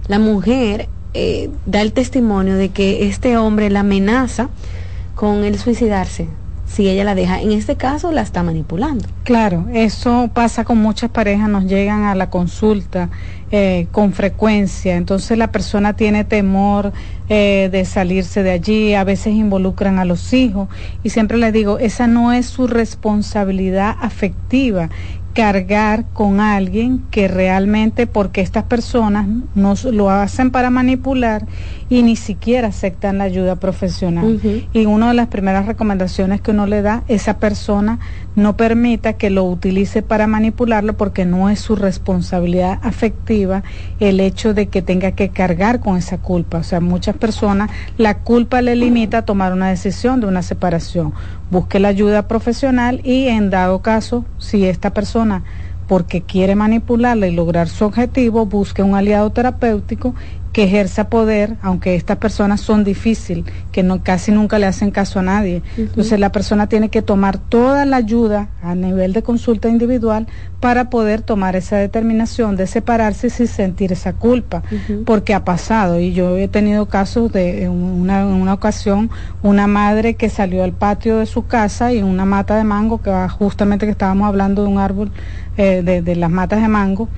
la mujer eh, da el testimonio de que este hombre la amenaza con el suicidarse si ella la deja. En este caso la está manipulando. Claro, eso pasa con muchas parejas, nos llegan a la consulta eh, con frecuencia, entonces la persona tiene temor eh, de salirse de allí, a veces involucran a los hijos y siempre les digo, esa no es su responsabilidad afectiva cargar con alguien que realmente, porque estas personas nos lo hacen para manipular y ni siquiera aceptan la ayuda profesional. Y una de las primeras recomendaciones que uno le da, esa persona no permita que lo utilice para manipularlo porque no es su responsabilidad afectiva el hecho de que tenga que cargar con esa culpa. O sea, muchas personas la culpa le limita a tomar una decisión de una separación. Busque la ayuda profesional y en dado caso, si esta persona porque quiere manipularla y lograr su objetivo, busque un aliado terapéutico que ejerza poder, aunque estas personas son difíciles, que no, casi nunca le hacen caso a nadie. Entonces la persona tiene que tomar toda la ayuda a nivel de consulta individual para poder tomar esa determinación de separarse sin sentir esa culpa, porque ha pasado. Y yo he tenido casos de una, en una ocasión, una madre que salió al patio de su casa y una mata de mango, que justamente que estábamos hablando de un árbol eh, de, de las matas de mango,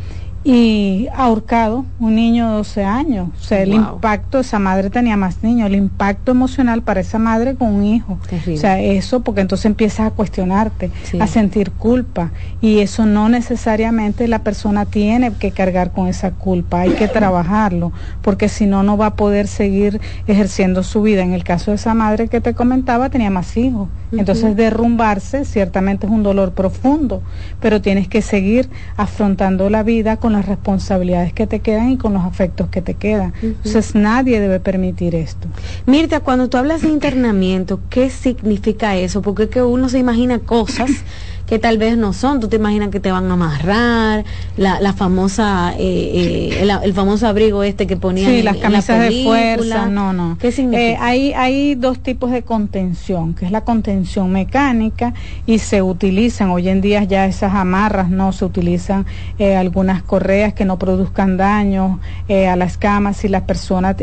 y ahorcado un niño de 12 años. O sea, el impacto, esa madre tenía más niños, el impacto emocional para esa madre con un hijo. O sea, eso porque entonces empiezas a cuestionarte, a sentir culpa y eso no necesariamente la persona tiene que cargar con esa culpa, hay que trabajarlo, porque si no, no va a poder seguir ejerciendo su vida. En el caso de esa madre que te comentaba, tenía más hijos. Entonces, derrumbarse ciertamente es un dolor profundo, pero tienes que seguir afrontando la vida con las responsabilidades que te quedan y con los afectos que te quedan. Entonces nadie debe permitir esto. Mirta, cuando tú hablas de internamiento, ¿qué significa eso? Porque es que uno se imagina cosas que tal vez no son. Tú te imaginas que te van a amarrar, la, la famosa, eh, eh, el, famoso abrigo este que ponían sí, las camisas de fuerza, no, no. ¿Qué significa? Eh, hay, hay dos tipos de contención, que es la contención mecánica y se utilizan, hoy en día ya esas amarras, no, se utilizan algunas correas que no produzcan daño a las camas si las personas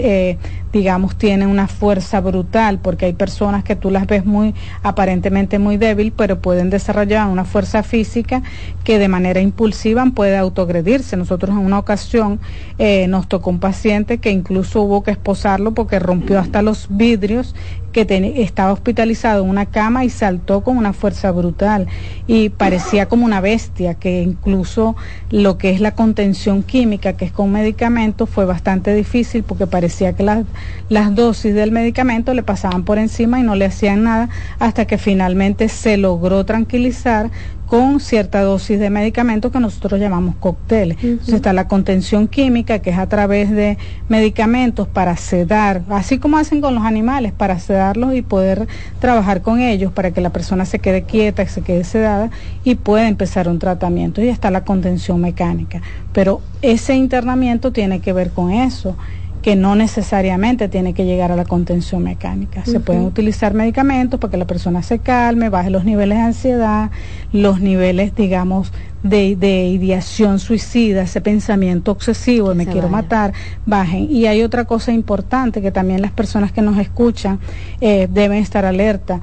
digamos, tienen una fuerza brutal, porque hay personas que tú las ves muy, aparentemente muy débil, pero pueden desarrollar una fuerza física que de manera impulsiva puede autoagredirse. Nosotros en una ocasión eh, nos tocó un paciente que incluso hubo que esposarlo porque rompió hasta los vidrios que estaba hospitalizado en una cama y saltó con una fuerza brutal y parecía como una bestia, que incluso lo que es la contención química, que es con medicamentos, fue bastante difícil porque parecía que las, las dosis del medicamento le pasaban por encima y no le hacían nada hasta que finalmente se logró tranquilizar con cierta dosis de medicamentos que nosotros llamamos cócteles. Entonces está la contención química, que es a través de medicamentos para sedar, así como hacen con los animales, para sedarlos y poder trabajar con ellos para que la persona se quede quieta, se quede sedada y pueda empezar un tratamiento. Y está la contención mecánica. Pero ese internamiento tiene que ver con eso que no necesariamente tiene que llegar a la contención mecánica. Se pueden utilizar medicamentos para que la persona se calme, baje los niveles de ansiedad, los niveles, digamos, de, de ideación suicida, ese pensamiento obsesivo de me quiero matar, bajen. Y hay otra cosa importante que también las personas que nos escuchan eh, deben estar alerta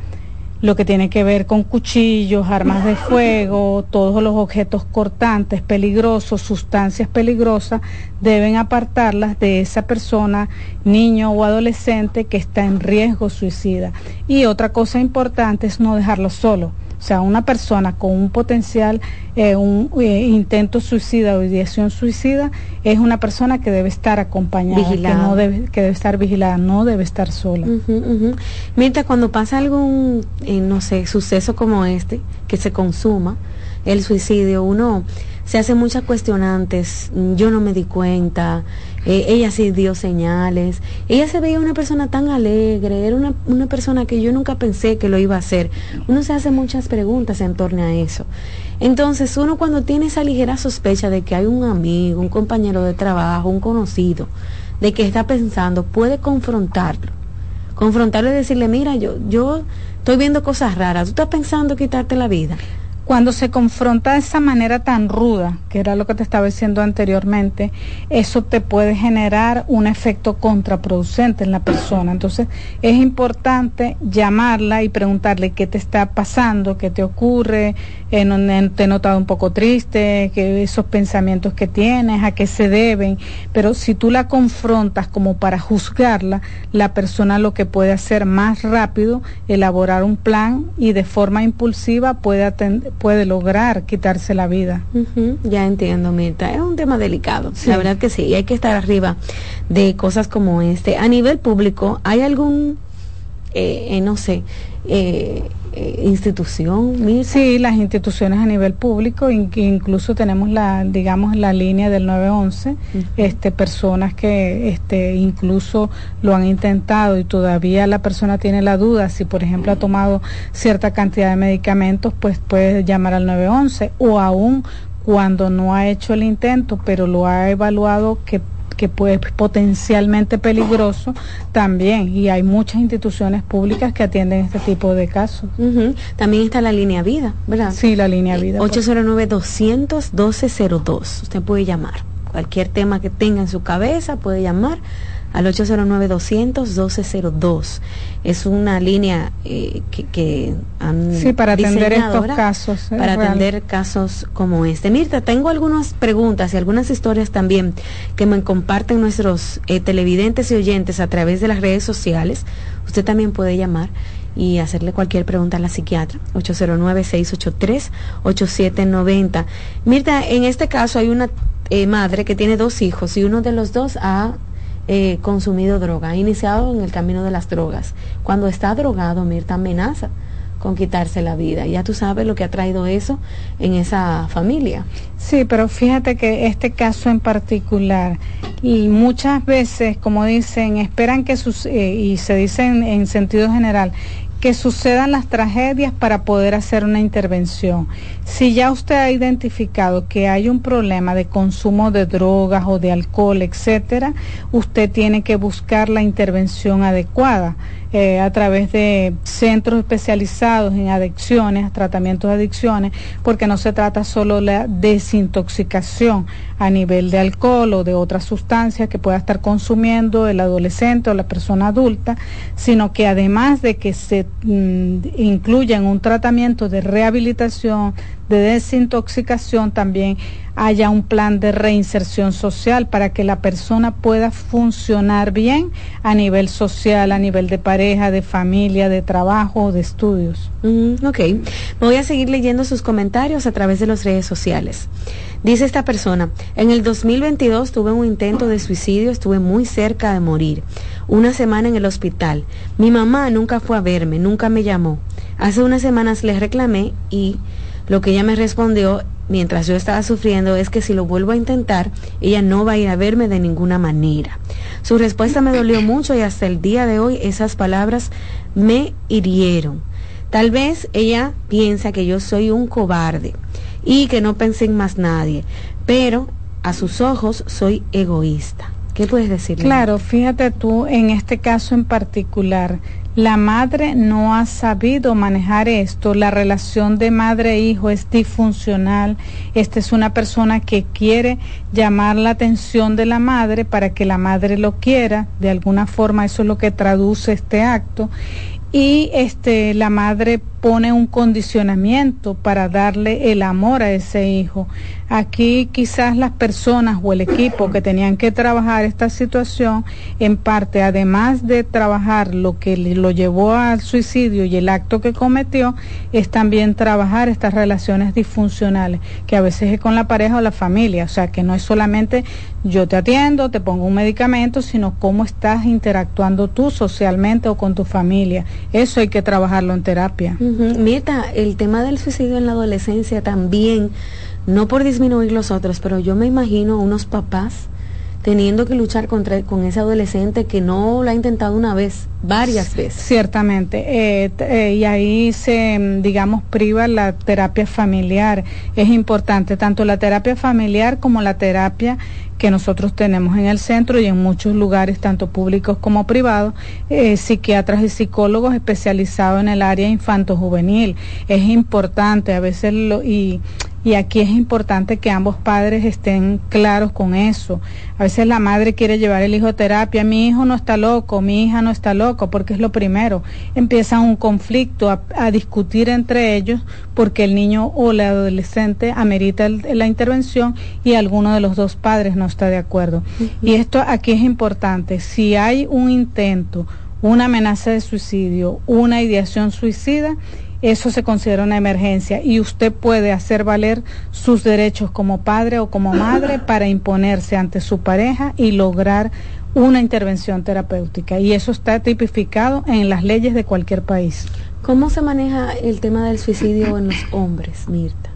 lo que tiene que ver con cuchillos, armas de fuego, todos los objetos cortantes, peligrosos, sustancias peligrosas, deben apartarlas de esa persona, niño o adolescente que está en riesgo suicida. Y otra cosa importante es no dejarlo solo. O sea, una persona con un potencial, eh, un eh, intento suicida o ideación suicida, es una persona que debe estar acompañada, que, no debe, que debe estar vigilada, no debe estar sola. Mientras cuando pasa algún, eh, no sé, suceso como este, que se consuma, el suicidio, uno se hace muchas cuestionantes, yo no me di cuenta, eh, ella sí dio señales, ella se veía una persona tan alegre, era una, una persona que yo nunca pensé que lo iba a hacer. Uno se hace muchas preguntas en torno a eso. Entonces uno cuando tiene esa ligera sospecha de que hay un amigo, un compañero de trabajo, un conocido, de que está pensando, puede confrontarlo. Confrontarlo y decirle, mira, yo, yo estoy viendo cosas raras, tú estás pensando quitarte la vida cuando se confronta de esa manera tan ruda, que era lo que te estaba diciendo anteriormente, eso te puede generar un efecto contraproducente en la persona. Entonces es importante llamarla y preguntarle qué te está pasando, qué te ocurre, eh, te he notado un poco triste, que esos pensamientos que tienes, a qué se deben. Pero si tú la confrontas como para juzgarla, la persona lo que puede hacer más rápido, elaborar un plan y de forma impulsiva puede atender puede lograr quitarse la vida. ya entiendo, Mirta. Es un tema delicado. La verdad que sí. Y hay que estar arriba de cosas como este. A nivel público, ¿hay algún, eh, eh, no sé, eh, eh, institución sí las instituciones a nivel público incluso tenemos la digamos la línea del 911 este personas que este incluso lo han intentado y todavía la persona tiene la duda si por ejemplo ha tomado cierta cantidad de medicamentos pues puede llamar al 911 o aún cuando no ha hecho el intento pero lo ha evaluado que que puede potencialmente peligroso también y hay muchas instituciones públicas que atienden este tipo de casos. También está la línea vida, ¿verdad? Sí, la línea vida. 809-200-1202. Usted puede llamar. Cualquier tema que tenga en su cabeza puede llamar al 809-200-1202. Es una línea eh, que, que, han Sí, para atender estos casos. Para atender casos como este. Mirta, tengo algunas preguntas y algunas historias también que me comparten nuestros eh, televidentes y oyentes a través de las redes sociales. Usted también puede llamar y hacerle cualquier pregunta a la psiquiatra, 809-683-8790. Mirta, en este caso hay una eh, madre que tiene dos hijos y uno de los dos ha eh, consumido droga, ha iniciado en el camino de las drogas. Cuando está drogado, Mirta amenaza con quitarse la vida. Ya tú sabes lo que ha traído eso en esa familia. Sí, pero fíjate que este caso en particular, y muchas veces, como dicen, esperan que sus, eh, y se dicen en sentido general, que sucedan las tragedias para poder hacer una intervención. Si ya usted ha identificado que hay un problema de consumo de drogas o de alcohol, etcétera, usted tiene que buscar la intervención adecuada. Eh, a través de centros especializados en adicciones, tratamientos de adicciones, porque no se trata solo de la desintoxicación a nivel de alcohol o de otras sustancias que pueda estar consumiendo el adolescente o la persona adulta, sino que además de que se mm, incluya en un tratamiento de rehabilitación, de desintoxicación, también haya un plan de reinserción social para que la persona pueda funcionar bien a nivel social, a nivel de pareja, de familia, de trabajo, de estudios. Mm, ok, voy a seguir leyendo sus comentarios a través de las redes sociales. Dice esta persona, en el 2022 tuve un intento de suicidio, estuve muy cerca de morir. Una semana en el hospital. Mi mamá nunca fue a verme, nunca me llamó. Hace unas semanas le reclamé y lo que ella me respondió mientras yo estaba sufriendo es que si lo vuelvo a intentar, ella no va a ir a verme de ninguna manera. Su respuesta me dolió mucho y hasta el día de hoy esas palabras me hirieron. Tal vez ella piensa que yo soy un cobarde y que no pensé en más nadie, pero a sus ojos soy egoísta. ¿Qué puedes decir? Claro, fíjate tú, en este caso en particular, la madre no ha sabido manejar esto, la relación de madre-hijo es disfuncional, esta es una persona que quiere llamar la atención de la madre para que la madre lo quiera, de alguna forma eso es lo que traduce este acto, y este la madre pone un condicionamiento para darle el amor a ese hijo. Aquí quizás las personas o el equipo que tenían que trabajar esta situación, en parte, además de trabajar lo que lo llevó al suicidio y el acto que cometió, es también trabajar estas relaciones disfuncionales, que a veces es con la pareja o la familia, o sea, que no es solamente yo te atiendo, te pongo un medicamento, sino cómo estás interactuando tú socialmente o con tu familia. Eso hay que trabajarlo en terapia. Mirta, el tema del suicidio en la adolescencia también no por disminuir los otros, pero yo me imagino unos papás teniendo que luchar contra, con ese adolescente que no lo ha intentado una vez, varias veces. Ciertamente, eh, eh, y ahí se, digamos, priva la terapia familiar. Es importante tanto la terapia familiar como la terapia que nosotros tenemos en el centro y en muchos lugares, tanto públicos como privados, eh, psiquiatras y psicólogos especializados en el área infanto-juvenil. Es importante, a veces, lo, y y aquí es importante que ambos padres estén claros con eso. A veces la madre quiere llevar el hijo a terapia, mi hijo no está loco, mi hija no está loco, porque es lo primero. Empieza un conflicto a, discutir entre ellos porque el niño o la adolescente amerita la intervención y alguno de los dos padres no está de acuerdo. Y esto aquí es importante. Si hay un intento, una amenaza de suicidio, una ideación suicida, eso se considera una emergencia y usted puede hacer valer sus derechos como padre o como madre para imponerse ante su pareja y lograr una intervención terapéutica. Y eso está tipificado en las leyes de cualquier país. ¿Cómo se maneja el tema del suicidio en los hombres, Mirta?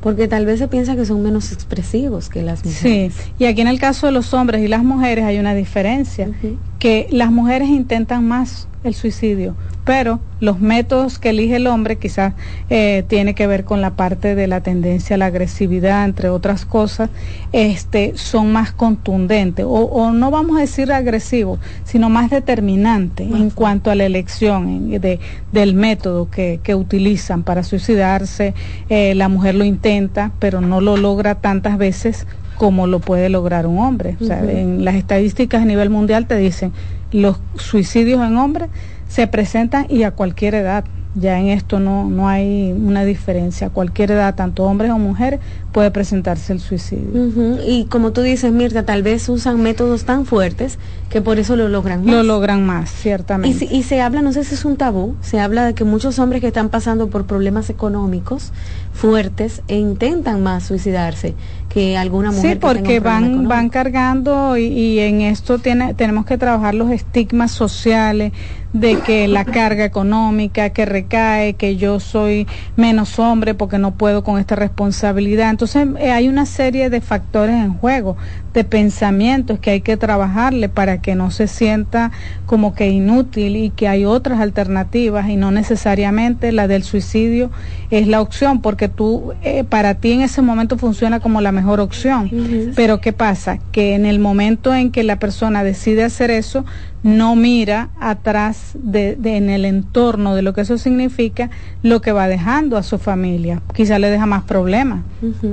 Porque tal vez se piensa que son menos expresivos que las mujeres. Sí, y aquí en el caso de los hombres y las mujeres hay una diferencia, que las mujeres intentan más el suicidio, pero los métodos que elige el hombre quizás eh, tiene que ver con la parte de la tendencia a la agresividad, entre otras cosas, este, son más contundentes, o, no vamos a decir agresivos, sino más determinantes en cuanto a la elección de, del método que, que utilizan para suicidarse. Eh, la mujer lo intenta, pero no lo logra tantas veces como lo puede lograr un hombre. O sea, en las estadísticas a nivel mundial te dicen los suicidios en hombres se presentan y a cualquier edad. Ya en esto no, no hay una diferencia. A cualquier edad, tanto hombres o mujeres, puede presentarse el suicidio. Y como tú dices, Mirta, tal vez usan métodos tan fuertes que por eso lo logran más. Lo logran más, ciertamente. Y, y se habla, no sé si es un tabú, se habla de que muchos hombres que están pasando por problemas económicos fuertes e intentan más suicidarse que alguna mujer. Sí, porque van, van cargando y, y, en esto tiene, tenemos que trabajar los estigmas sociales de que la carga económica que recae, que yo soy menos hombre porque no puedo con esta responsabilidad. Entonces eh, hay una serie de factores en juego, de pensamientos que hay que trabajarle para que no se sienta como que inútil y que hay otras alternativas y no necesariamente la del suicidio es la opción porque tú eh, para ti en ese momento funciona como la mejor opción. Pero ¿qué pasa? Que en el momento en que la persona decide hacer eso, no mira atrás de, en el entorno de lo que eso significa, lo que va dejando a su familia. Quizá le deja más problemas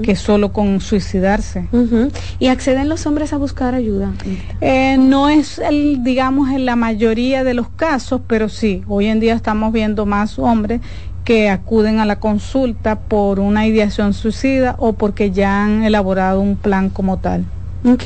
que solo con suicidarse. ¿Y acceden los hombres a buscar ayuda? Eh, no es, el, digamos, en la mayoría de los casos, pero sí, hoy en día estamos viendo más hombres que acuden a la consulta por una ideación suicida o porque ya han elaborado un plan como tal. Ok,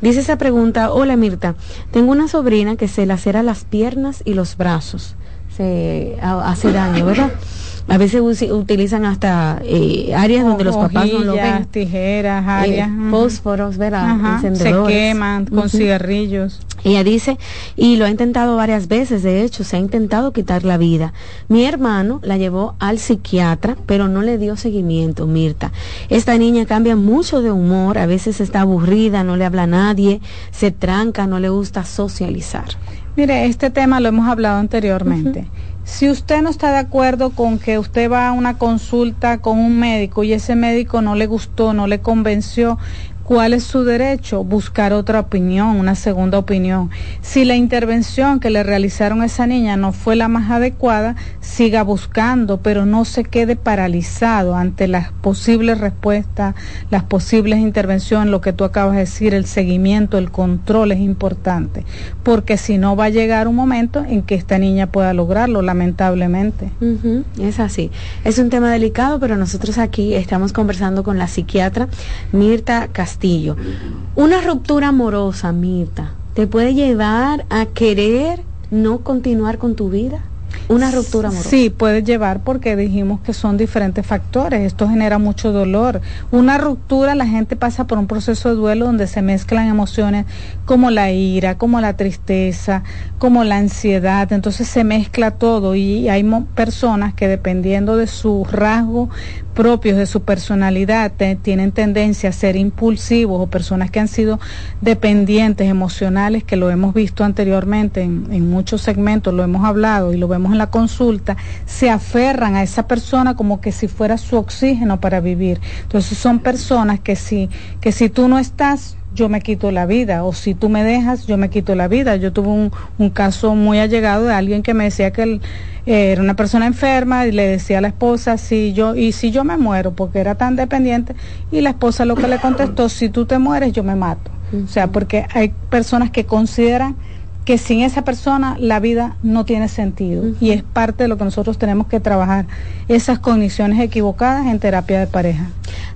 dice esa pregunta, hola Mirta, tengo una sobrina que se lacera las piernas y los brazos, se hace daño, ¿verdad? A veces utilizan hasta eh, áreas donde los papás no lo ven. tijeras, eh, áreas. fósforos, ¿verdad? Se queman con cigarrillos. Ella dice, y lo ha intentado varias veces, de hecho, se ha intentado quitar la vida. Mi hermano la llevó al psiquiatra, pero no le dio seguimiento, Mirta. Esta niña cambia mucho de humor, a veces está aburrida, no le habla a nadie, se tranca, no le gusta socializar. Mire, este tema lo hemos hablado anteriormente. Si usted no está de acuerdo con que usted va a una consulta con un médico y ese médico no le gustó, no le convenció, ¿Cuál es su derecho? Buscar otra opinión, una segunda opinión. Si la intervención que le realizaron a esa niña no fue la más adecuada, siga buscando, pero no se quede paralizado ante las posibles respuestas, las posibles intervenciones, lo que tú acabas de decir, el seguimiento, el control es importante, porque si no va a llegar un momento en que esta niña pueda lograrlo, lamentablemente. Es así. Es un tema delicado, pero nosotros aquí estamos conversando con la psiquiatra Mirta Castillo una ruptura amorosa, Mirta, te puede llevar a querer no continuar con tu vida. Una ruptura amorosa. Sí, puede llevar porque dijimos que son diferentes factores. Esto genera mucho dolor. Una ruptura, la gente pasa por un proceso de duelo donde se mezclan emociones como la ira, como la tristeza, como la ansiedad. Entonces se mezcla todo y hay personas que dependiendo de su rasgo propios de su personalidad tienen tendencia a ser impulsivos o personas que han sido dependientes emocionales, que lo hemos visto anteriormente en, en, muchos segmentos, lo hemos hablado y lo vemos en la consulta, se aferran a esa persona como que si fuera su oxígeno para vivir. Entonces son personas que si, que si tú no estás, yo me quito la vida, o si tú me dejas, yo me quito la vida. Yo tuve un, un caso muy allegado de alguien que me decía que él eh, era una persona enferma y le decía a la esposa, si yo, y si yo me muero, porque era tan dependiente, y la esposa lo que le contestó, si tú te mueres, yo me mato. O sea, porque hay personas que consideran que sin esa persona la vida no tiene sentido y es parte de lo que nosotros tenemos que trabajar, esas cogniciones equivocadas en terapia de pareja.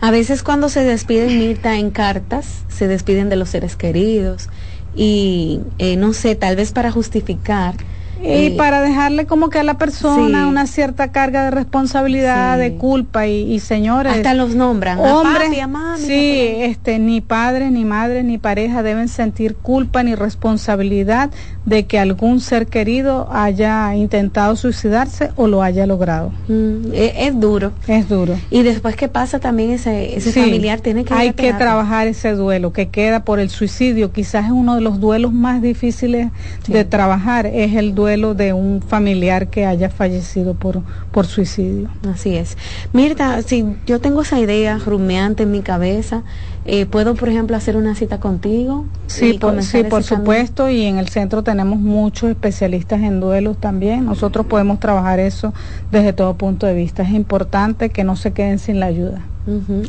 A veces cuando se despiden, Mirta, en cartas, se despiden de los seres queridos y eh, no sé, tal vez para justificar y para dejarle como que a la persona una cierta carga de responsabilidad, de culpa y, señores. Hasta los nombran. Hombres, sí, este, ni padres, ni madres, ni pareja deben sentir culpa ni responsabilidad de que algún ser querido haya intentado suicidarse o lo haya logrado. Mm, e, es, duro. Es duro. Y después que pasa también ese, ese familiar tiene que... Hay que trabajar ese duelo que queda por el suicidio. Quizás es uno de los duelos más difíciles de trabajar, es el duelo de un familiar que haya fallecido por, por suicidio. Así es. Mirta, si yo tengo esa idea rumeante en mi cabeza, eh, ¿puedo, por ejemplo, hacer una cita contigo? Sí, por, sí, por supuesto, y en el centro tenemos muchos especialistas en duelos también. Nosotros podemos trabajar eso desde todo punto de vista. Es importante que no se queden sin la ayuda.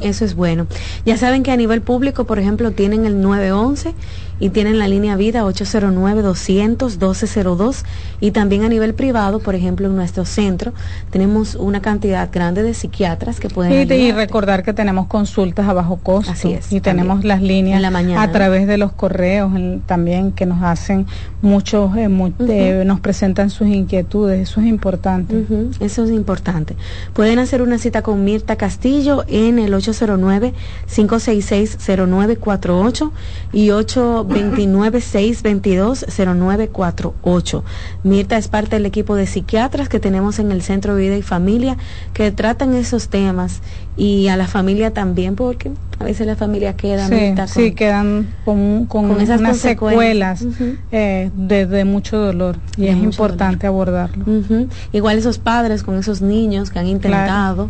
eso es bueno. Ya saben que a nivel público, por ejemplo, tienen el 911 y tienen la línea vida 809-200-1202 y también a nivel privado, por ejemplo, en nuestro centro tenemos una cantidad grande de psiquiatras que pueden... Y, y recordar que tenemos consultas a bajo costo. Así es, y tenemos las líneas a través de los correos también que nos hacen muchos, eh, eh, nos presentan sus inquietudes, eso es importante. Eso es importante. Pueden hacer una cita con Mirta Castillo en el 809-566-0948 y 8 296220948. Mirta es parte del equipo de psiquiatras que tenemos en el Centro Vida y Familia que tratan esos temas y a la familia también porque a veces la familia queda sí, quedan con, con, esas unas secuelas eh, de, mucho dolor y es importante abordarlo. Igual esos padres con esos niños que han intentado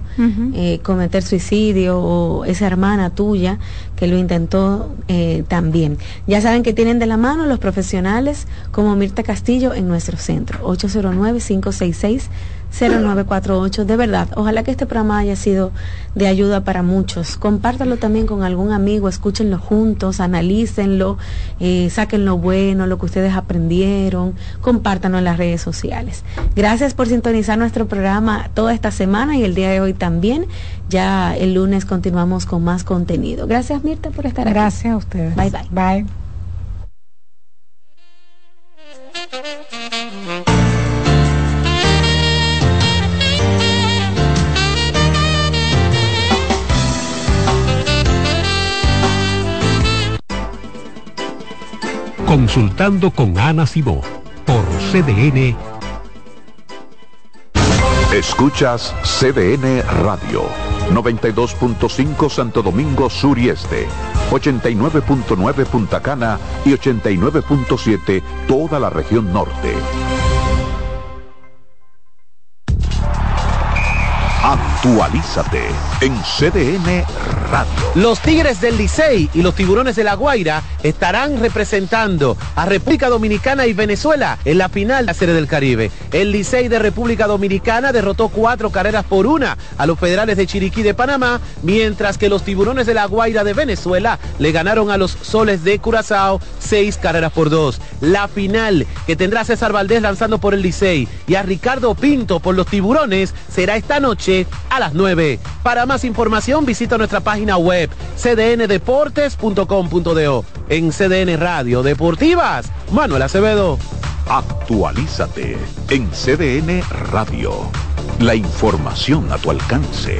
eh, cometer suicidio o esa hermana tuya que lo intentó eh, también. Ya saben que tienen de la mano los profesionales como Mirta Castillo en nuestro centro 809 566 0948. De verdad, ojalá que este programa haya sido de ayuda para muchos. Compártalo también con algún amigo, escúchenlo juntos, analícenlo, eh, saquen lo bueno, lo que ustedes aprendieron, compártanlo en las redes sociales. Gracias por sintonizar nuestro programa toda esta semana y el día de hoy también. Ya el lunes continuamos con más contenido. Gracias Mirta por estar aquí. Gracias a ustedes. Bye bye. Bye. Consultando con Ana Simó por CDN. Escuchas CDN Radio, 92.5 Santo Domingo Sur y Este, 89.9 Punta Cana y 89.7 toda la región norte. Actualízate en CDN Radio. Los Tigres del Licey y los Tiburones de La Guaira estarán representando a República Dominicana y Venezuela en la final de la Serie del Caribe. El Licey de República Dominicana derrotó cuatro carreras por una a los federales de Chiriquí de Panamá, mientras que los Tiburones de La Guaira de Venezuela le ganaron a los Soles de Curazao seis carreras por dos. La final que tendrá César Valdés lanzando por el Licey y a Ricardo Pinto por los Tiburones será esta noche a las 9. Para más información visita nuestra página web cdndeportes.com.do. En CDN Radio Deportivas, Manuel Acevedo. Actualízate en CDN Radio. La información a tu alcance.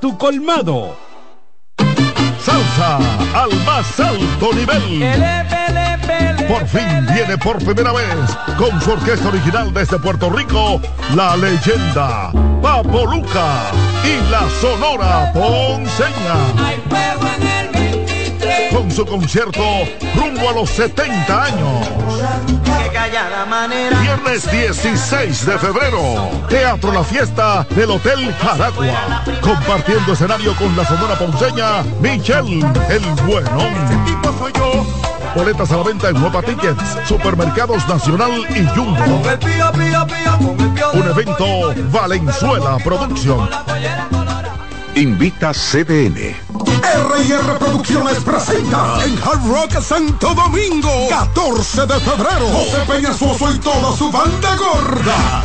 tu colmado. Salsa al más alto nivel. Por fin viene por primera vez con su orquesta original desde Puerto Rico, la leyenda Papo Luca y la Sonora Ponceña. Con su concierto rumbo a los 70 años. Viernes 16 de febrero, Teatro La Fiesta del Hotel Jaragua. Compartiendo escenario con la Sonora Ponceña, Michelle El Buenón. Boletas a la venta en Nueva Tickets, Supermercados Nacional y Jumbo. Un evento Valenzuela Producción. Invita CDN. R&R Producciones presenta en Hard Rock Santo Domingo, 14 de febrero, José Peñasoso y toda su banda gorda.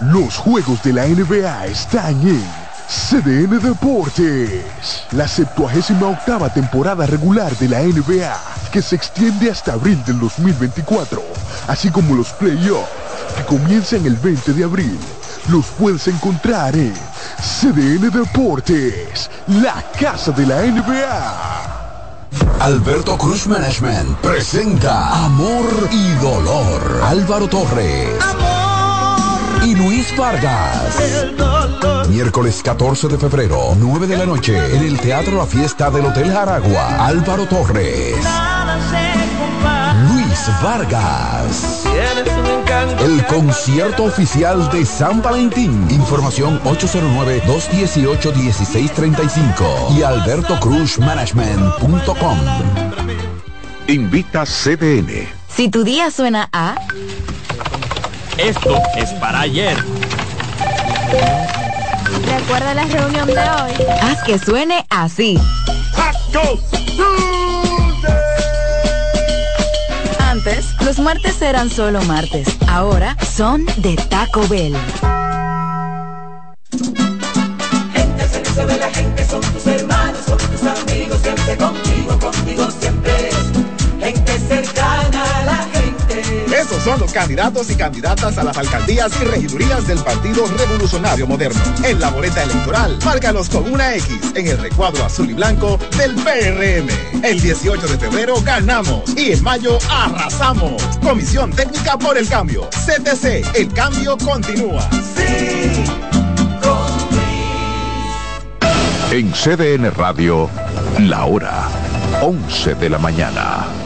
Los juegos de la NBA están en CDN Deportes. La 78 octava temporada regular de la NBA, que se extiende hasta abril del 2024, así como los playoffs, que comienzan el 20 de abril. Los puedes encontrar en CDN Deportes, la casa de la NBA. Alberto Cruz Management presenta Amor y Dolor. Álvaro Torres. Y Luis Vargas. Miércoles 14 de febrero, 9 de la noche, en el Teatro La Fiesta del Hotel Jaragua. Álvaro Torres. Luis Vargas. El concierto oficial de San Valentín. Información 809-218-1635 y albertocruzmanagement.com. Invita CDN. Si tu día suena a... Esto es para ayer. Recuerda la reunión de hoy. Haz que suene así. Antes Los martes eran solo martes, ahora son de Taco Bell. Gente servicio de la gente son tus hermanos, son tus amigos, siempre contigo, Esos son los candidatos y candidatas a las alcaldías y regidurías del Partido Revolucionario Moderno. En la boleta electoral, márcalos con una X en el recuadro azul y blanco del PRM. El 18 de febrero ganamos y en mayo arrasamos. Comisión Técnica por el Cambio. CTC, el cambio continúa. Sí, En CDN Radio, la hora 11 de la mañana.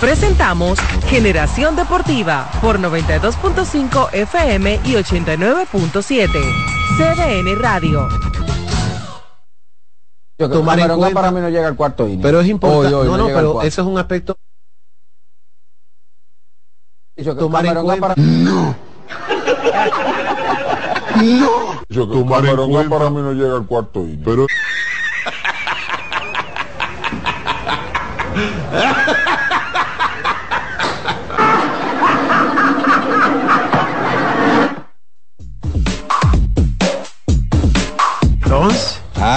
Presentamos Generación Deportiva por 92.5 FM y 89.7. CDN Radio. Tomar en cuenta, para mí no llega al cuarto inning. Pero es importante. Hoy, hoy, no, no pero eso es un aspecto. Tomar en cuenta. No. No. Yo que Tomar en cuenta- para mí no llega al cuarto inning. Pero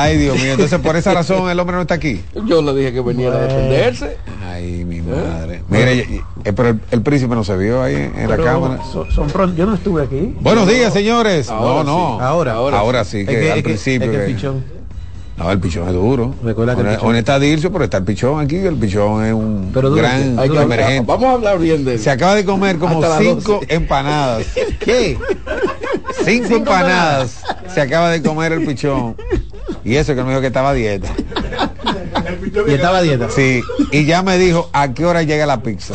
Ay, Dios mío, entonces por esa razón el hombre no está aquí. Yo le dije que venía a defenderse. Ay, mi madre. Mire, y- y- eh, pero el, el príncipe no se vio ahí en la cámara. Son, son pronto. Yo no estuve aquí. Buenos días, señores. Ahora no, no. sí. Ahora, ahora sí, sí. que, Es que- al es principio. es que el que- pichón. No, el pichón es duro. Recuerda que Ahora- ahora está Dircio, pero está el pichón aquí. El pichón es un Pero gran que- hay que hablar- emergente. Vamos a hablar bien de él. Se acaba de comer como cinco 12. empanadas. ¿Qué? Cinco empanadas. Se acaba de comer el pichón. Y eso que me dijo que estaba a dieta. Y estaba a dieta. Sí. Y ya me dijo a qué hora llega la pizza.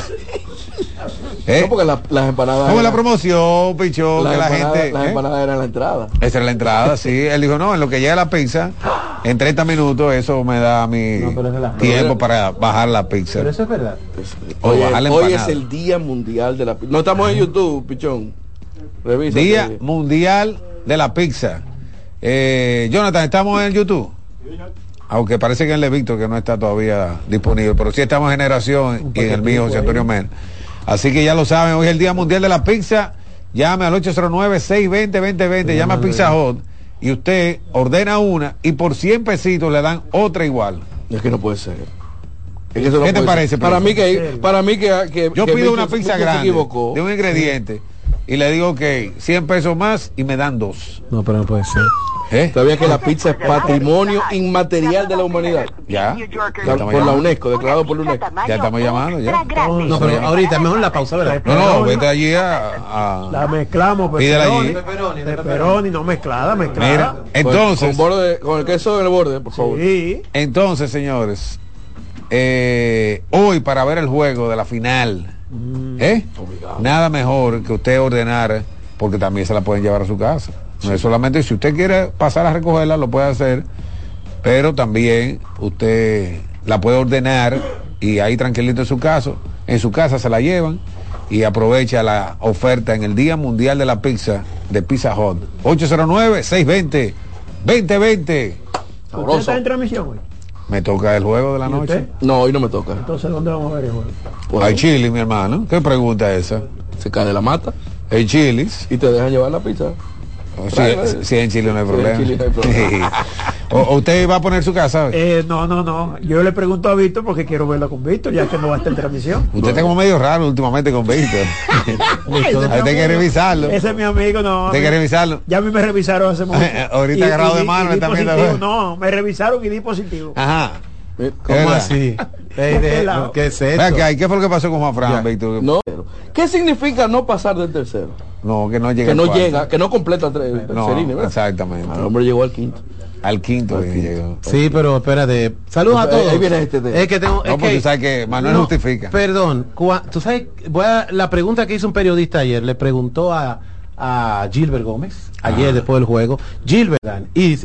¿Eh? No, porque la- las empanadas. ¿Cómo es la eran- promoción, pichón? que la empanadas- gente. Las ¿eh? empanadas eran la entrada. Esa era la entrada, sí. Él dijo, no, en lo que llega la pizza, en 30 minutos eso me da mi No, la- tiempo para bajar la pizza. Pero eso es verdad. O Hoy, bajar la hoy es el Día Mundial de la Pizza. No estamos en YouTube, pichón. Revisa. Día Mundial de la Pizza. Eh, Jonathan, ¿estamos en YouTube? Aunque parece que en el de Víctor que no está todavía disponible, pero sí estamos en Generación y en el mío José Antonio Mena. Así que ya lo saben, hoy es el Día Mundial de la Pizza. Llame al 809-620-2020, llama a Pizza Hut y usted ordena una y por 100 pesitos le dan otra igual. Es que no puede ser. Es que eso no ¿Qué te parece? Para mí que, para mí que, que Yo que pido una pizza se grande equivocó. de un ingrediente y le digo que 100 pesos más y me dan dos. No, pero no puede ser. ¿Eh? Todavía que la pizza es patrimonio inmaterial de la humanidad. Ya. Por la UNESCO, declarado por la UNESCO. Ya estamos llamando, ya. No, pero ahorita mejor la pausa, ¿verdad? No, no, vete allí a... a- La mezclamos, Pídela allí. pepperoni, pepperoni, no mezclada, mezclada. Mira, entonces... Con, borde, con el queso en el borde, por favor. Sí. Entonces, señores, eh, hoy para ver el juego de la final, ¿eh? nada mejor que usted ordenar, porque también se la pueden llevar a su casa. No es solamente si usted quiere pasar a recogerla, lo puede hacer, pero también usted la puede ordenar y ahí tranquilito en su caso, en su casa se la llevan y aprovecha la oferta en el Día Mundial de la Pizza de Pizza Hut. 809-620-2020. ¿Usted está en transmisión hoy? Me toca el juego de la ¿Y noche. usted? No, hoy no me toca. Entonces, ¿dónde vamos a ver el juego? Hay chili, mi hermano. ¿Qué pregunta es esa? Se cae de la mata. Hay chilis. Y te dejan llevar la pizza. Si, si en Chile no hay Sí, problema. en Chile no hay problema. o, usted va a poner su casa? Eh, no, no, no. Yo le pregunto a Víctor porque quiero verlo con Víctor, ya que no va a estar en transmisión. Usted está como medio raro últimamente con Víctor. Hay que revisarlo. Ese es mi amigo, no. Hay que revisarlo. Ya a mí me revisaron hace mucho. Ahorita Y- agarrado y de mano y me. No, me revisaron y di positivo. Ajá. ¿Cómo ¿Verdad? así? Ey, ¿Por de- qué es esto? que hay- ¿Qué fue lo que pasó con Juan Fran, Víctor? No. ¿Qué significa no pasar del tercero? No, que no llega. Que al no cuarto. llega, que no completa tres No, tercerines, exactamente. El hombre llegó al quinto. Al quinto que llegó. Sí, pero espérate. Saludos a todos. ahí viene este tema. Es que tengo. No, es porque que- tú sabes que Manuel justifica. Perdón. cua- Tú sabes, voy a- la pregunta que hizo un periodista ayer, le preguntó a, a Gilbert Gómez, ayer después del juego, Gilbert, y,